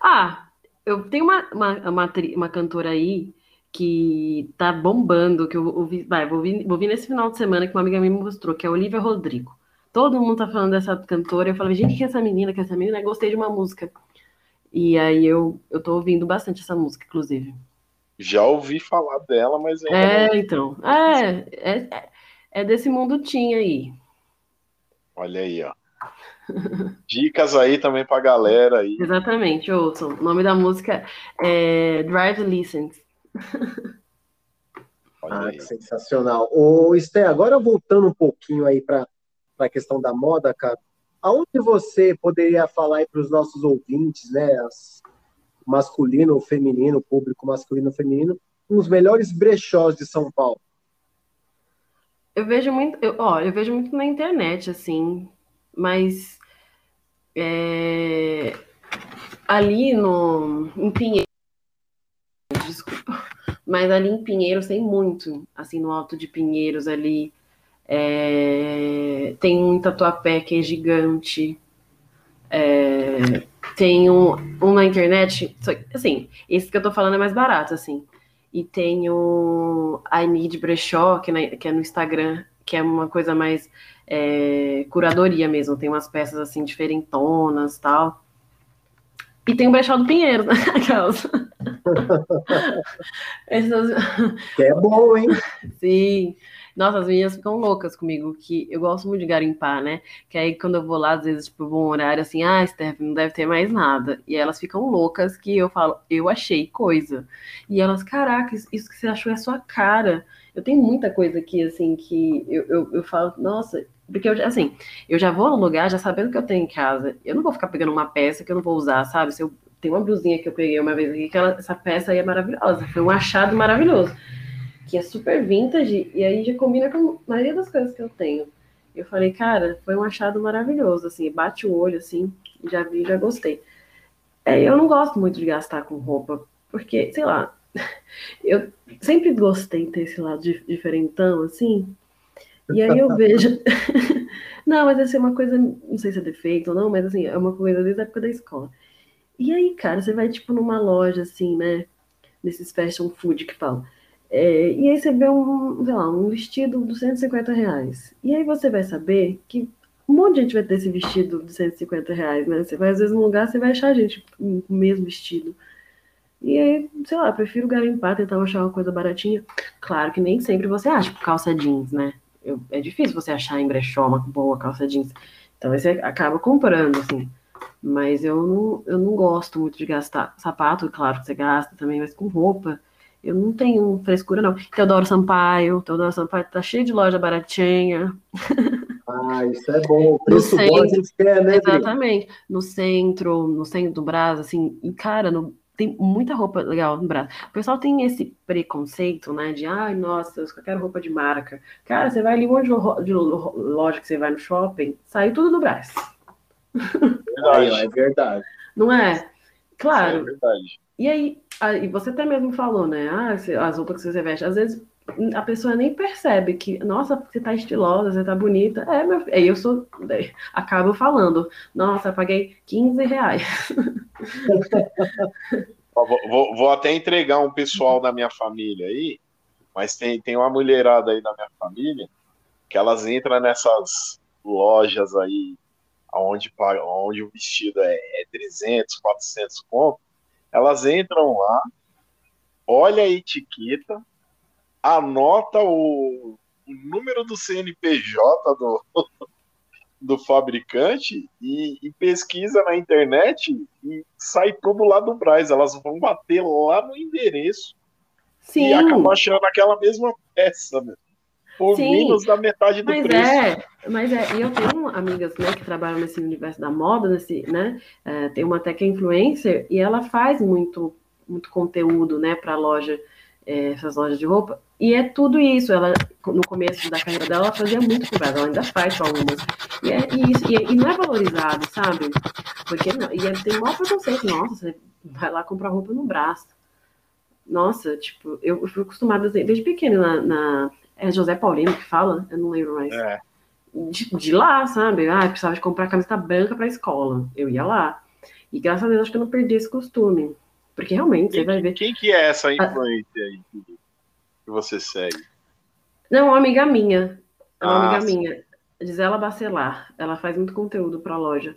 ah eu tenho uma, uma, uma, uma, cantora aí que tá bombando, que eu ouvi, vai, vou ouvir, vou ouvir nesse final de semana que uma amiga minha me mostrou, que é a Olivia Rodrigo. Todo mundo tá falando dessa cantora. Eu falei, gente, que é essa menina, que é essa menina, eu gostei de uma música. E aí eu, eu tô ouvindo bastante essa música, inclusive. Já ouvi falar dela, mas ainda É, não... então. É, é, é desse mundo tinha aí. Olha aí, ó. Dicas aí também pra galera aí. Exatamente, ouçam. O nome da música é Drive Listens. ah, que sensacional. Ô, Esté, agora voltando um pouquinho aí para a questão da moda, cara. Aonde você poderia falar para os nossos ouvintes, né, as, masculino ou feminino, público masculino ou feminino, os melhores brechós de São Paulo? Eu vejo muito, eu, ó, eu vejo muito na internet, assim, mas é, ali no, em Pinheiro, desculpa, mas ali em Pinheiros tem muito, assim, no Alto de Pinheiros ali, é, tem um tatuapé que é gigante, é, tem um, na internet, assim, esse que eu tô falando é mais barato, assim, e tem o I Need Brechó, que, na, que é no Instagram, que é uma coisa mais é, curadoria mesmo, tem umas peças assim diferentonas tal. E tem o Brechó do Pinheiro, né? Aquelas. Essas... Que é bom, hein? Sim. Nossa, as meninas ficam loucas comigo, que eu gosto muito de garimpar, né? Que aí quando eu vou lá, às vezes, tipo, bom horário, assim, ah, Steph, não deve ter mais nada. E elas ficam loucas que eu falo, eu achei coisa. E elas, caraca, isso que você achou é a sua cara. Eu tenho muita coisa aqui, assim, que eu, eu, eu falo, nossa, porque eu, assim, eu já vou no lugar já sabendo que eu tenho em casa. Eu não vou ficar pegando uma peça que eu não vou usar, sabe? Se eu tem uma blusinha que eu peguei uma vez aqui, que ela, essa peça aí é maravilhosa. Foi um achado maravilhoso que é super vintage, e aí já combina com a maioria das coisas que eu tenho. Eu falei, cara, foi um achado maravilhoso, assim, bate o olho, assim, já vi, já gostei. É, eu não gosto muito de gastar com roupa, porque, sei lá, eu sempre gostei de ter esse lado diferentão, assim, e aí eu vejo. não, mas essa é uma coisa, não sei se é defeito ou não, mas assim, é uma coisa desde a época da escola. E aí, cara, você vai, tipo, numa loja, assim, né, nesses fashion food que falam. É, e aí você vê um, sei lá, um vestido de 250 reais. E aí você vai saber que um monte de gente vai ter esse vestido de 150 reais, né? Você vai, às vezes, num lugar, você vai achar gente com o mesmo vestido. E aí, sei lá, prefiro garimpar, tentar achar uma coisa baratinha. Claro que nem sempre você acha, tipo, calça jeans, né? Eu, é difícil você achar em brechó uma boa calça jeans. Então você acaba comprando, assim. Mas eu não, eu não gosto muito de gastar sapato, claro que você gasta também, mas com roupa eu não tenho frescura, não. Teodoro Sampaio, Teodoro Sampaio tá cheio de loja baratinha. Ah, isso é bom. O preço bom a gente quer, né? Exatamente. No centro, no centro do Brasil, assim, e cara, no, tem muita roupa legal no Brasil. O pessoal tem esse preconceito, né, de, ai, nossa, eu quero roupa de marca. Cara, você vai ali, um monte de, loja que você vai no shopping, sai tudo do Brasil. Verdade, é verdade. Não é? Claro. É verdade. E aí, e você até mesmo falou, né? Ah, as roupas que você veste, às vezes a pessoa nem percebe que, nossa, você tá estilosa, você tá bonita. É, meu filho. Aí eu sou. Acabo falando, nossa, paguei 15 reais. vou, vou, vou, até entregar um pessoal da minha família aí, mas tem, tem uma mulherada aí da minha família que elas entram nessas lojas aí onde, onde o vestido é, é 300, 400 conto elas entram lá, olha a etiqueta, anota o, o número do CNPJ do, do fabricante e, e, pesquisa na internet e sai todo lá do Braz. Elas vão bater lá no endereço Sim. e acabam achando aquela mesma peça, né? por Sim, menos da metade do mas preço. É, mas é, eu tenho amigas né, que trabalham nesse universo da moda, nesse, né? É, tem uma até que é influencer e ela faz muito, muito conteúdo né, para loja, é, essas lojas de roupa. E é tudo isso. Ela, no começo da carreira dela, ela fazia muito com ela ainda faz com algumas. E, é, e, isso, e, e, não é valorizado, sabe? Porque não, e é, tem maior preconceito. Nossa, você vai lá comprar roupa no braço. Nossa, tipo, eu, fui acostumada desde pequena na, na é José Paulino que fala? Eu não lembro mais. É. De, de, lá, sabe? Ah, precisava de comprar camiseta branca para a escola. Eu ia lá. E graças a Deus acho que eu não perdi esse costume. Porque realmente quem, você vai ver. Quem que é essa influência aí que você segue? Não, uma amiga minha. É uma ah, amiga sim. minha. Gisela Bacelar. Ela faz muito conteúdo para a loja.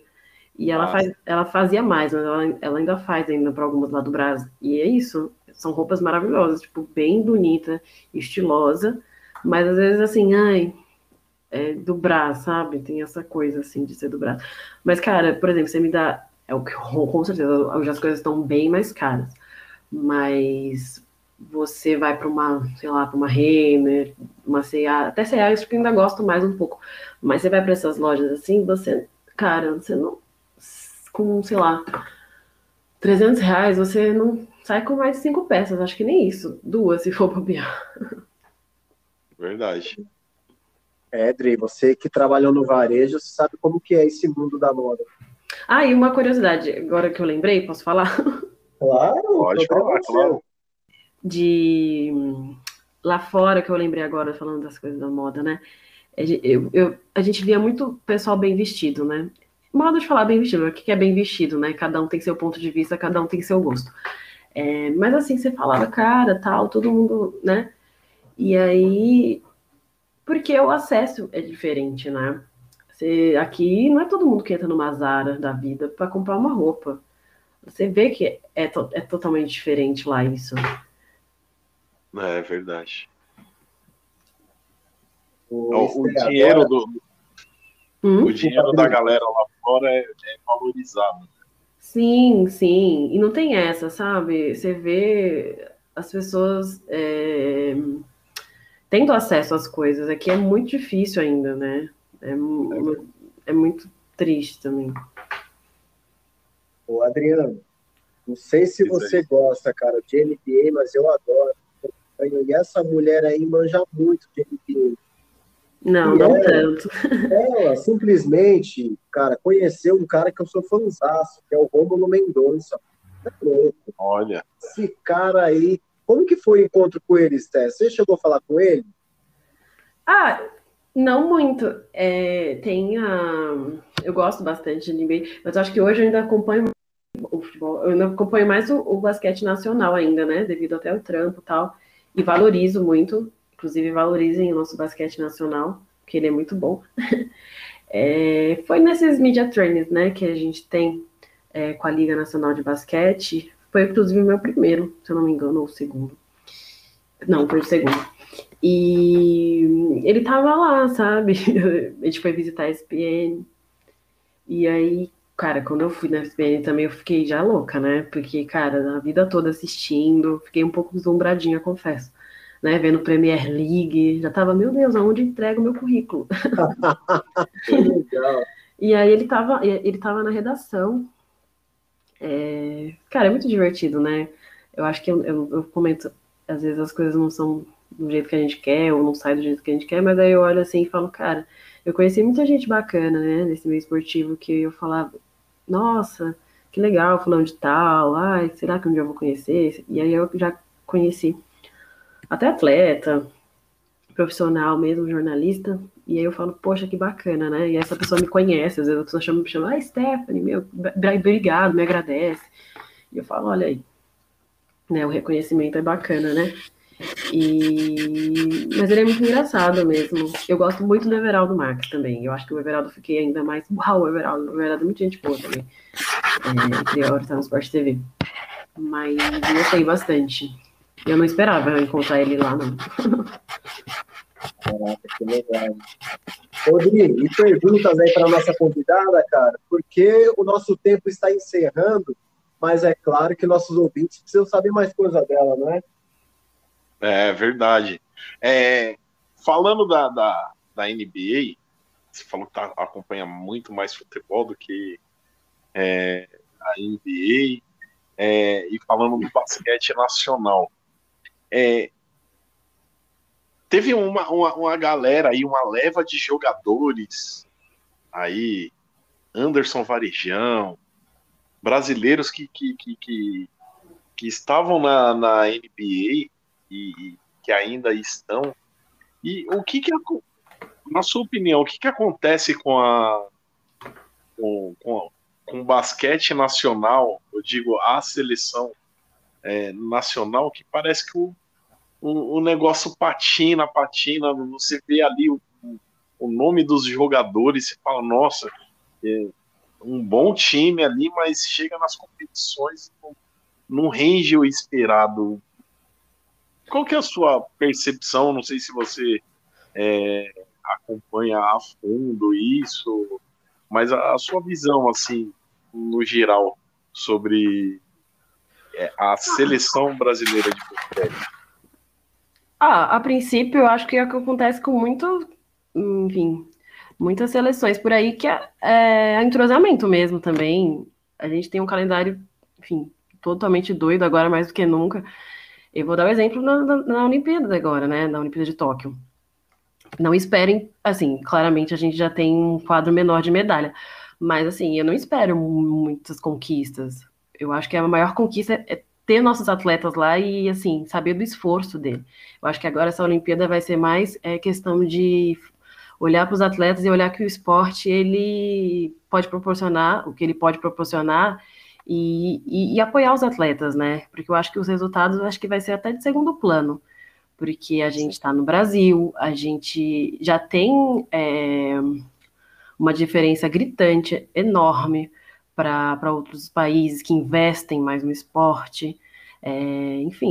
E ela, faz, ela fazia mais, mas ela, ela ainda faz ainda para algumas lá do Brasil. E é isso. São roupas maravilhosas, tipo, bem bonita, estilosa. Mas às vezes assim, ai, é do braço, sabe? Tem essa coisa assim de ser do braço. Mas, cara, por exemplo, você me dá. É o que com certeza hoje as coisas estão bem mais caras. Mas você vai para uma, sei lá, para uma Renner, uma CA, até CA eu ainda gosto mais um pouco. Mas você vai para essas lojas assim, você cara, você não. Com, sei lá, 300 reais, você não sai com mais de cinco peças. Acho que nem isso. Duas, se for bobear. Verdade. É, Dri, você que trabalhou no varejo, você sabe como que é esse mundo da moda. Ah, e uma curiosidade, agora que eu lembrei, posso falar? Claro, Pode falar, claro. De lá fora, que eu lembrei agora, falando das coisas da moda, né? Eu, eu, a gente via muito pessoal bem vestido, né? Modo de falar bem vestido, o que é bem vestido, né? Cada um tem seu ponto de vista, cada um tem seu gosto. É, mas assim, você falava, cara, tal, todo mundo, né? E aí, porque o acesso é diferente, né? Você, aqui não é todo mundo que entra numa Zara da vida para comprar uma roupa. Você vê que é, to, é totalmente diferente lá isso. É verdade. O, O, dinheiro do, Hum? o dinheiro da galera lá fora é, é valorizado. Sim, sim. E não tem essa, sabe? Você vê as pessoas é, tendo acesso às coisas. Aqui é muito difícil ainda, né? É, mu- é muito triste também. Ô, Adriano, não sei se Isso você gosta, cara, de NBA, mas eu adoro. E essa mulher aí manja muito de NBA. Não, não É. tanto. Ela simplesmente, cara, conheceu um cara que eu sou fãzaço, que é o Rômulo Mendonça. É louco. Olha, Esse cara aí. Como que foi o encontro com ele, Sté? Você chegou a falar com ele? Ah, não muito. É, tem a... Eu gosto bastante de NBA, mas acho que hoje eu ainda acompanho o futebol. Eu ainda acompanho mais o, o basquete nacional ainda, né? Devido até ao trampo e tal. E valorizo muito. Inclusive, valorizem o nosso basquete nacional, que ele é muito bom. É, foi nesses media trainings, né, que a gente tem é, com a Liga Nacional de Basquete. Foi, inclusive, o meu primeiro, se eu não me engano, ou o segundo. Não, foi o segundo. E ele tava lá, sabe? A gente foi visitar a SPN. E aí, cara, quando eu fui na SPN também eu fiquei já louca, né? Porque, cara, a vida toda assistindo, fiquei um pouco deslumbradinha, confesso. Né? Vendo Premier League, já tava, meu Deus, aonde entrego o meu currículo? Que legal. E aí ele tava, ele tava na redação. É, Cara, é muito divertido, né? Eu acho que eu, eu, eu comento, às vezes as coisas não são do jeito que a gente quer, ou não saem do jeito que a gente quer, mas aí eu olho assim e falo, cara, eu conheci muita gente bacana, né, nesse meio esportivo, que eu falava, nossa, que legal, fulano de tal, ai, será que um dia eu vou conhecer? E aí eu já conheci até atleta, profissional mesmo, jornalista, e aí eu falo, poxa, que bacana, né? E essa pessoa me conhece, às vezes a pessoa chama, me chama, ah, Stephanie, meu, br- obrigado, me agradece. E eu falo, olha aí, né, o reconhecimento é bacana, né? E... Mas ele é muito engraçado mesmo. Eu gosto muito do Everaldo Marques também. Eu acho que o Everaldo fiquei ainda mais. Uau, Everaldo. O Everaldo é muito gente boa também. É, agora tá no Sport TV. Mas gostei bastante. Eu não esperava encontrar ele lá, não. Caraca, que legal. Rodrigo, e perguntas aí para nossa convidada, cara, porque o nosso tempo está encerrando, mas é claro que nossos ouvintes precisam saber mais coisa dela, não é? É verdade. É, falando da, da, da NBA, você falou que tá, acompanha muito mais futebol do que é, a NBA, é, e falando do basquete nacional. É, teve uma, uma, uma galera aí, uma leva de jogadores aí, Anderson Varejão, brasileiros que, que, que, que, que estavam na, na NBA e, e que ainda estão. E o que que, na sua opinião, o que que acontece com a com, com, com o basquete nacional, eu digo a seleção é, nacional, que parece que o, o, o negócio patina, patina, você vê ali o, o nome dos jogadores, você fala, nossa, é um bom time ali, mas chega nas competições e não, não rende o esperado. Qual que é a sua percepção? Não sei se você é, acompanha a fundo isso, mas a, a sua visão, assim, no geral, sobre é, a seleção brasileira de basquete. Ah, a princípio, eu acho que é o que acontece com muito, enfim, muitas seleções por aí que é, é entrosamento mesmo também. A gente tem um calendário, enfim, totalmente doido agora mais do que nunca. Eu vou dar o um exemplo na, na, na Olimpíada agora, né? Na Olimpíada de Tóquio. Não esperem, assim, claramente a gente já tem um quadro menor de medalha. Mas, assim, eu não espero muitas conquistas. Eu acho que a maior conquista é ter nossos atletas lá e, assim, saber do esforço dele. Eu acho que agora essa Olimpíada vai ser mais é, questão de olhar para os atletas e olhar que o esporte ele pode proporcionar, o que ele pode proporcionar e, e, e, apoiar os atletas, né? Porque eu acho que os resultados acho que vai ser até de segundo plano, porque a gente está no Brasil, a gente já tem é, uma diferença gritante, enorme para outros países que investem mais no esporte. É, enfim,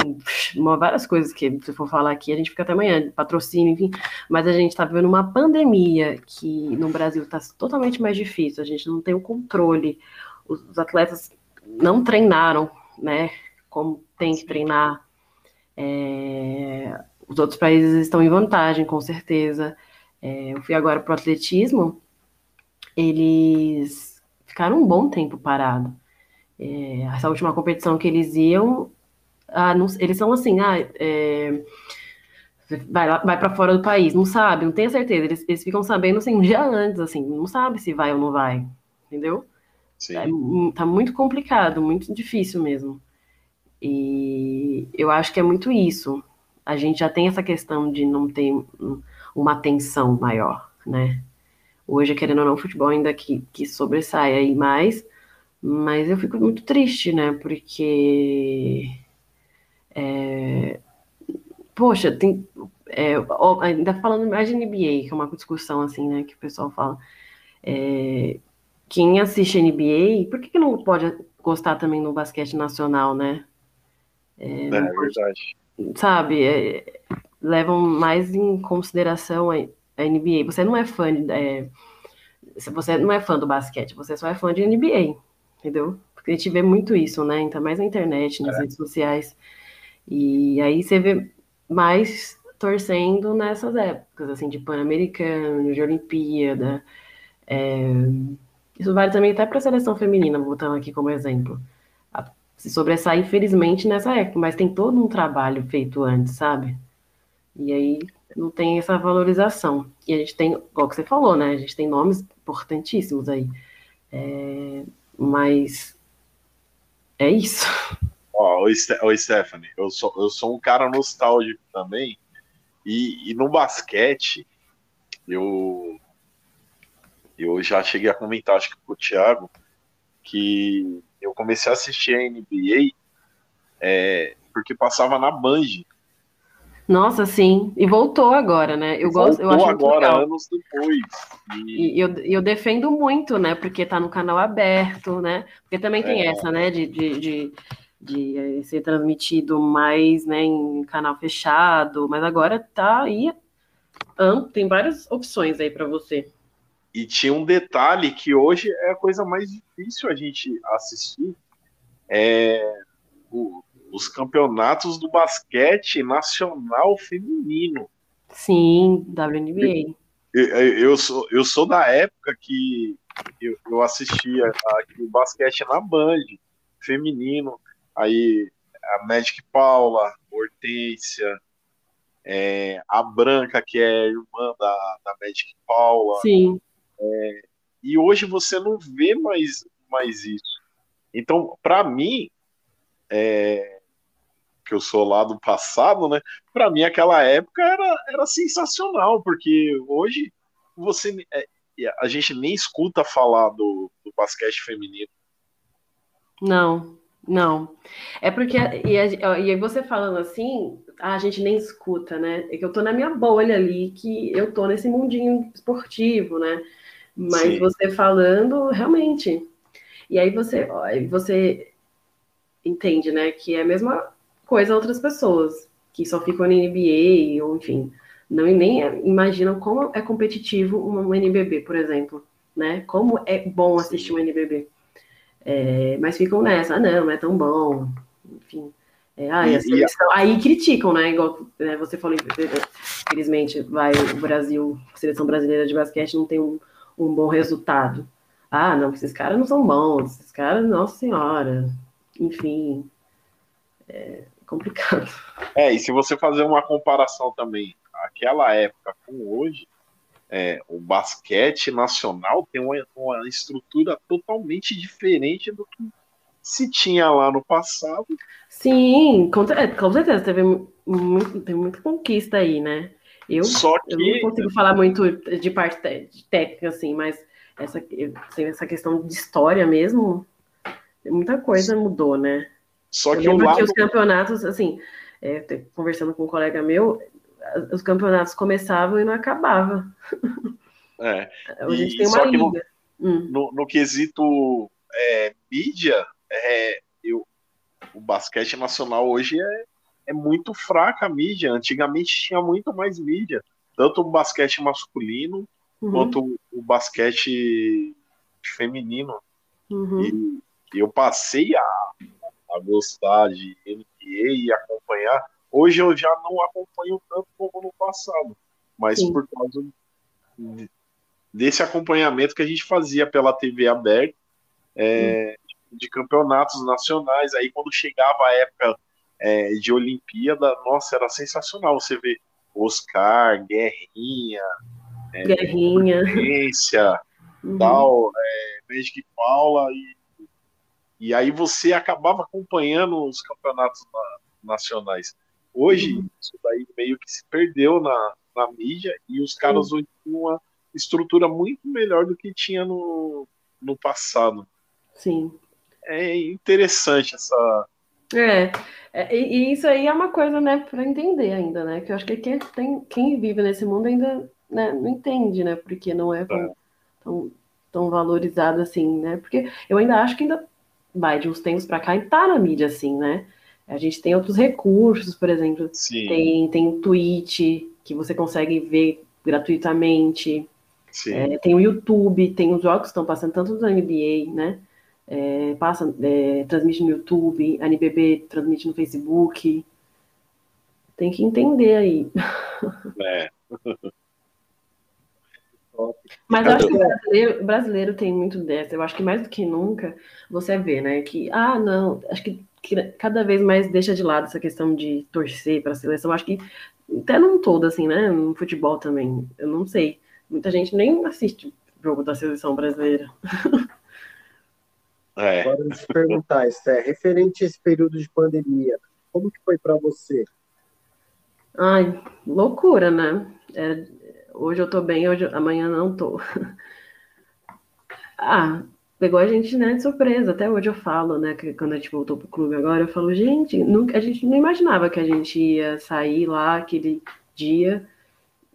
uma, várias coisas que se for falar aqui, a gente fica até amanhã, patrocínio, enfim, mas a gente está vivendo uma pandemia que no Brasil está totalmente mais difícil, a gente não tem o controle, os, os atletas não treinaram, né, como tem que treinar, é, os outros países estão em vantagem, com certeza. É, eu fui agora para o atletismo, eles ficaram um bom tempo parado. É, essa última competição que eles iam, ah, não, eles são assim, ah, é, vai, vai para fora do país, não sabe, não tem certeza. Eles, eles ficam sabendo assim, um dia antes, assim, não sabe se vai ou não vai, entendeu? Sim. É, tá muito complicado, muito difícil mesmo. E eu acho que é muito isso. A gente já tem essa questão de não ter uma atenção maior, né? Hoje, querendo ou não, o futebol ainda que, que sobressai aí mais, mas eu fico muito triste, né? Porque. É, poxa, tem. É, ainda falando mais de NBA, que é uma discussão assim, né? Que o pessoal fala. É, quem assiste NBA, por que, que não pode gostar também no basquete nacional, né? É, é verdade. Sabe, é, levam mais em consideração a NBA. Você não é fã de, é, você não é fã do basquete, você só é fã de NBA, entendeu? Porque a gente vê muito isso, né? Ainda mais na internet, nas é. redes sociais. E aí você vê mais torcendo nessas épocas, assim, de Pan-Americano, de Olimpíada. É... Isso vale também até para a seleção feminina, voltando aqui como exemplo. Se sobressai, infelizmente, nessa época, mas tem todo um trabalho feito antes, sabe? E aí não tem essa valorização. E a gente tem, igual que você falou, né? A gente tem nomes importantíssimos aí. É, mas é isso. Ó, oh, Stephanie, eu sou, eu sou um cara nostálgico também. E, e no basquete, eu, eu já cheguei a comentar, acho que com o Thiago, que eu comecei a assistir a NBA é, porque passava na Band. Nossa, sim. E voltou agora, né? Eu voltou gosto, eu acho agora, legal. anos depois. E... e, eu, eu defendo muito, né? Porque tá no canal aberto, né? Porque também tem é. essa, né? De, de, de, de, eh, ser transmitido mais, né? Em canal fechado. Mas agora tá aí. Tem várias opções aí para você. E tinha um detalhe que hoje é a coisa mais difícil a gente assistir. É o, os campeonatos do basquete nacional feminino. Sim, WNBA. Eu, eu, sou, eu sou da época que eu, eu assistia aqui, o basquete na Band, feminino, aí a Magic Paula, Hortência, é, a Branca, que é irmã da, da Magic Paula. Sim. É, e hoje você não vê mais, mais isso. Então, para mim, é, que eu sou lá do passado, né? Para mim aquela época era, era sensacional, porque hoje você é, a gente nem escuta falar do, do basquete feminino. Não, não. É porque e, a, e você falando assim, a gente nem escuta, né? É que eu tô na minha bolha ali, que eu tô nesse mundinho esportivo, né? Mas Sim. você falando, realmente. E aí você, você entende, né? Que é a mesma coisa a outras pessoas que só ficam na NBA ou enfim, não nem imaginam como é competitivo um NBB, por exemplo, né? Como é bom assistir um NBB. É, mas ficam nessa, ah, não, não é tão bom, enfim. É, ah, e, seleção, e aí criticam, né? Igual né, você falou, infelizmente, vai o Brasil, a seleção brasileira de basquete não tem um, um bom resultado. Ah, não, esses caras não são bons, esses caras, nossa senhora. Enfim, é complicado. É, e se você fazer uma comparação também, aquela época com hoje, é, o basquete nacional tem uma, uma estrutura totalmente diferente do que se tinha lá no passado. Sim, com, é, com certeza, teve, muito, teve muita conquista aí, né? Eu, Só que... eu não consigo falar muito de parte de técnica, assim, mas essa, essa questão de história mesmo, muita coisa mudou, né? Só que eu lado... que os campeonatos, assim, é, conversando com um colega meu, os campeonatos começavam e não acabavam. É. A gente tem uma liga. No, hum. no, no quesito é, mídia, é, eu, o basquete nacional hoje é, é muito fraca a mídia. Antigamente tinha muito mais mídia, tanto o basquete masculino uhum. quanto o, basquete feminino. Uhum. E eu passei a, a gostar de NBA e acompanhar. Hoje eu já não acompanho tanto como no passado, mas Sim. por causa desse acompanhamento que a gente fazia pela TV aberta. É, de campeonatos nacionais. Aí quando chegava a época é, de Olimpíada, nossa, era sensacional você ver Oscar, Guerrinha, é, Guerrinha, uhum. tal, é, Magic Paula e e aí você acabava acompanhando os campeonatos na, nacionais. Hoje, uhum. isso daí meio que se perdeu na, na mídia e os caras uhum. hoje têm uma estrutura muito melhor do que tinha no, no passado. Sim é interessante essa. É, é, e isso aí é uma coisa, né, para entender ainda, né? Que eu acho que quem, tem, quem vive nesse mundo ainda né, não entende, né? Porque não é tão, é. tão, tão valorizado assim, né? Porque eu ainda acho que ainda vai de uns tempos para cá e tá na mídia assim, né? A gente tem outros recursos, por exemplo, Sim. tem tem Twitch que você consegue ver gratuitamente. É, tem o YouTube, tem os jogos que estão passando tanto da NBA, né? É, passa, é, transmite no YouTube, a NBB transmite no Facebook. Tem que entender aí. É. Mas eu acho que o brasileiro, brasileiro, tem muito dessa. Eu acho que mais do que nunca você vê, né? Que, ah, não, acho que, que cada vez mais deixa de lado essa questão de torcer para a seleção. Eu acho que até num todo, assim, né? No futebol também. Eu não sei. Muita gente nem assiste o jogo da seleção brasileira. É. Agora, me perguntar, Esther, referente a esse período de pandemia, como que foi para você? Ai, loucura, né? É, hoje eu tô bem, hoje, amanhã não tô. ah, pegou a gente, né, de surpresa. Até hoje eu falo, né, que quando a gente voltou pro clube agora, eu falo, gente, nunca, a gente não imaginava que a gente ia sair lá aquele dia.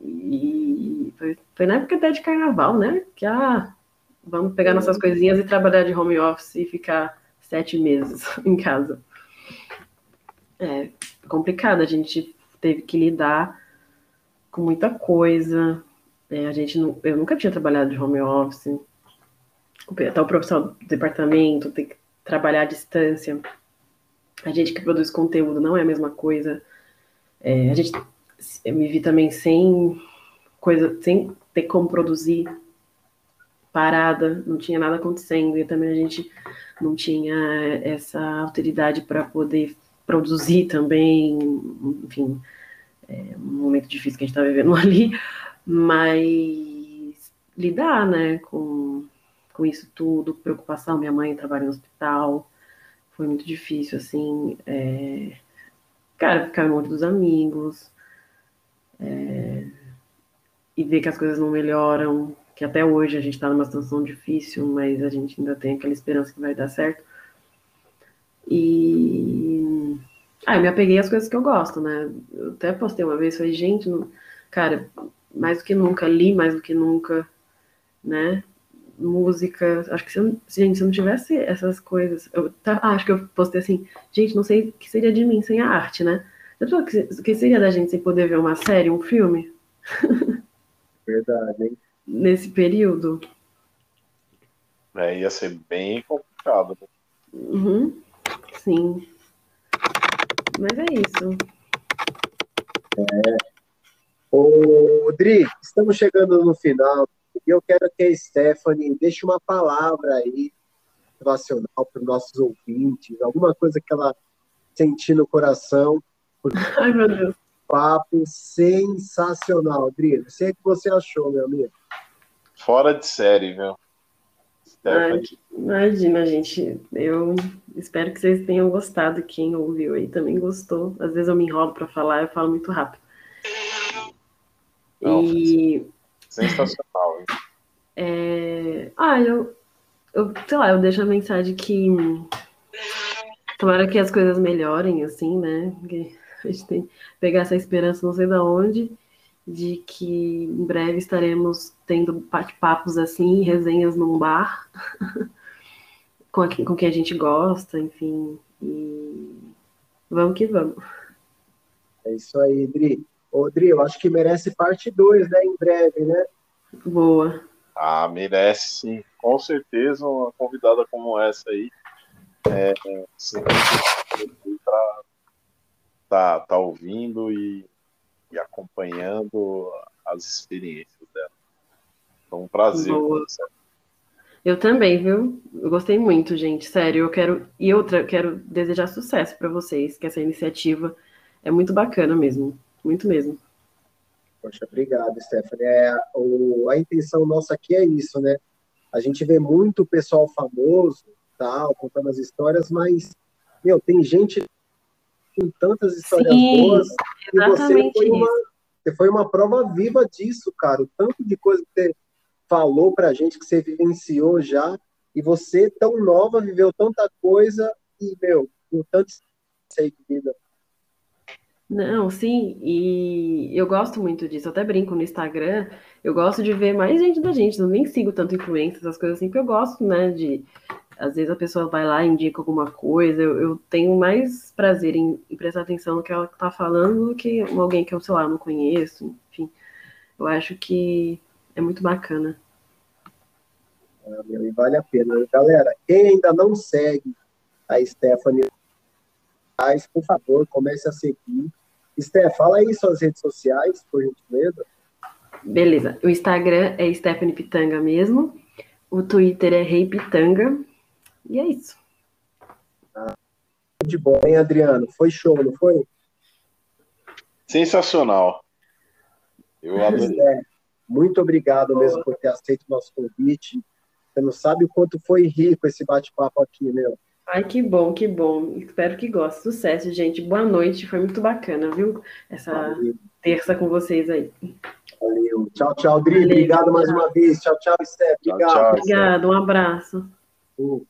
E foi, foi na época até de carnaval, né? Que, ah, Vamos pegar nossas coisinhas e trabalhar de home office e ficar sete meses em casa. É complicado, a gente teve que lidar com muita coisa. É, a gente não, eu nunca tinha trabalhado de home office. Até o profissional do departamento tem que trabalhar à distância. A gente que produz conteúdo não é a mesma coisa. É, a gente eu me vi também sem coisa, sem ter como produzir parada, não tinha nada acontecendo, e também a gente não tinha essa autoridade para poder produzir também, enfim, é um momento difícil que a gente está vivendo ali, mas lidar, né, com, com isso tudo, preocupação, minha mãe trabalha no hospital, foi muito difícil, assim, é, cara, ficar longe dos amigos, é, e ver que as coisas não melhoram, que até hoje a gente está numa situação difícil, mas a gente ainda tem aquela esperança que vai dar certo. E ah, eu me apeguei às coisas que eu gosto, né? Eu até postei uma vez, falei, gente, não... cara, mais do que nunca, li mais do que nunca, né? Música, acho que se, eu, gente, se eu não tivesse essas coisas, eu tá, ah, acho que eu postei assim, gente, não sei o que seria de mim sem a arte, né? O que seria da gente sem poder ver uma série, um filme? Verdade, hein? Nesse período? É, ia ser bem complicado. Né? Uhum, sim. Mas é isso. É. Ô, Dri, estamos chegando no final e eu quero que a Stephanie deixe uma palavra aí motivacional para os nossos ouvintes, alguma coisa que ela sentir no coração. Ai, meu Deus. Papo sensacional, Dri. Não sei o que você achou, meu amigo. Fora de série, viu? Imagina, gente. Eu espero que vocês tenham gostado. Quem ouviu aí também gostou. Às vezes eu me enrolo para falar, eu falo muito rápido. Não, e... Sensacional. É... Ah, eu, eu, sei lá, eu deixo a mensagem que tomara que as coisas melhorem, assim, né? Que a gente tem que pegar essa esperança não sei da onde, de que em breve estaremos tendo bate-papos assim, resenhas num bar, com, a, com quem a gente gosta, enfim. E vamos que vamos. É isso aí, Dri. Ô, Dri, eu acho que merece parte 2, né? Em breve, né? Boa. Ah, merece sim. Com certeza uma convidada como essa aí. É, sempre para tá, tá ouvindo e, e acompanhando as experiências dela. Então, um prazer. Boa. Eu também, viu? Eu gostei muito, gente. Sério, eu quero. E outra, eu quero desejar sucesso para vocês, que essa iniciativa é muito bacana mesmo. Muito mesmo. Poxa, obrigado, Stephanie. É, o, a intenção nossa aqui é isso, né? A gente vê muito pessoal famoso, tal, contando as histórias, mas, meu, tem gente com tantas histórias Sim, boas e você foi, uma, você foi uma prova viva disso, cara. O tanto de coisa que você falou pra gente, que você vivenciou já, e você, tão nova, viveu tanta coisa e, meu, com tanto de vida. Não, sim, e eu gosto muito disso. Eu até brinco no Instagram. Eu gosto de ver mais gente da gente. Eu nem sigo tanto influências, essas coisas assim, porque eu gosto, né? De às vezes a pessoa vai lá e indica alguma coisa. Eu, eu tenho mais prazer em, em, prestar atenção no que ela tá falando do que alguém que eu, sei lá, não conheço. Enfim, eu acho que é muito bacana. Ah, meu, e vale a pena. Galera, quem ainda não segue a Stephanie, por favor, comece a seguir Steph, fala aí suas redes sociais, por gentileza. Beleza. O Instagram é Stephanie Pitanga mesmo. O Twitter é Rei Pitanga. E é isso. De bom, hein, Adriano? Foi show, não foi? Sensacional. Eu adorei. É, muito obrigado mesmo por ter aceito o nosso convite. Você não sabe o quanto foi rico esse bate-papo aqui, meu. Ai, que bom, que bom. Espero que goste. Sucesso, gente. Boa noite. Foi muito bacana, viu? Essa Valeu. terça com vocês aí. Valeu. Tchau, tchau, Dri. Obrigado mais uma vez. Tchau, tchau, Steph. Obrigado. Obrigado. Um abraço. Uh.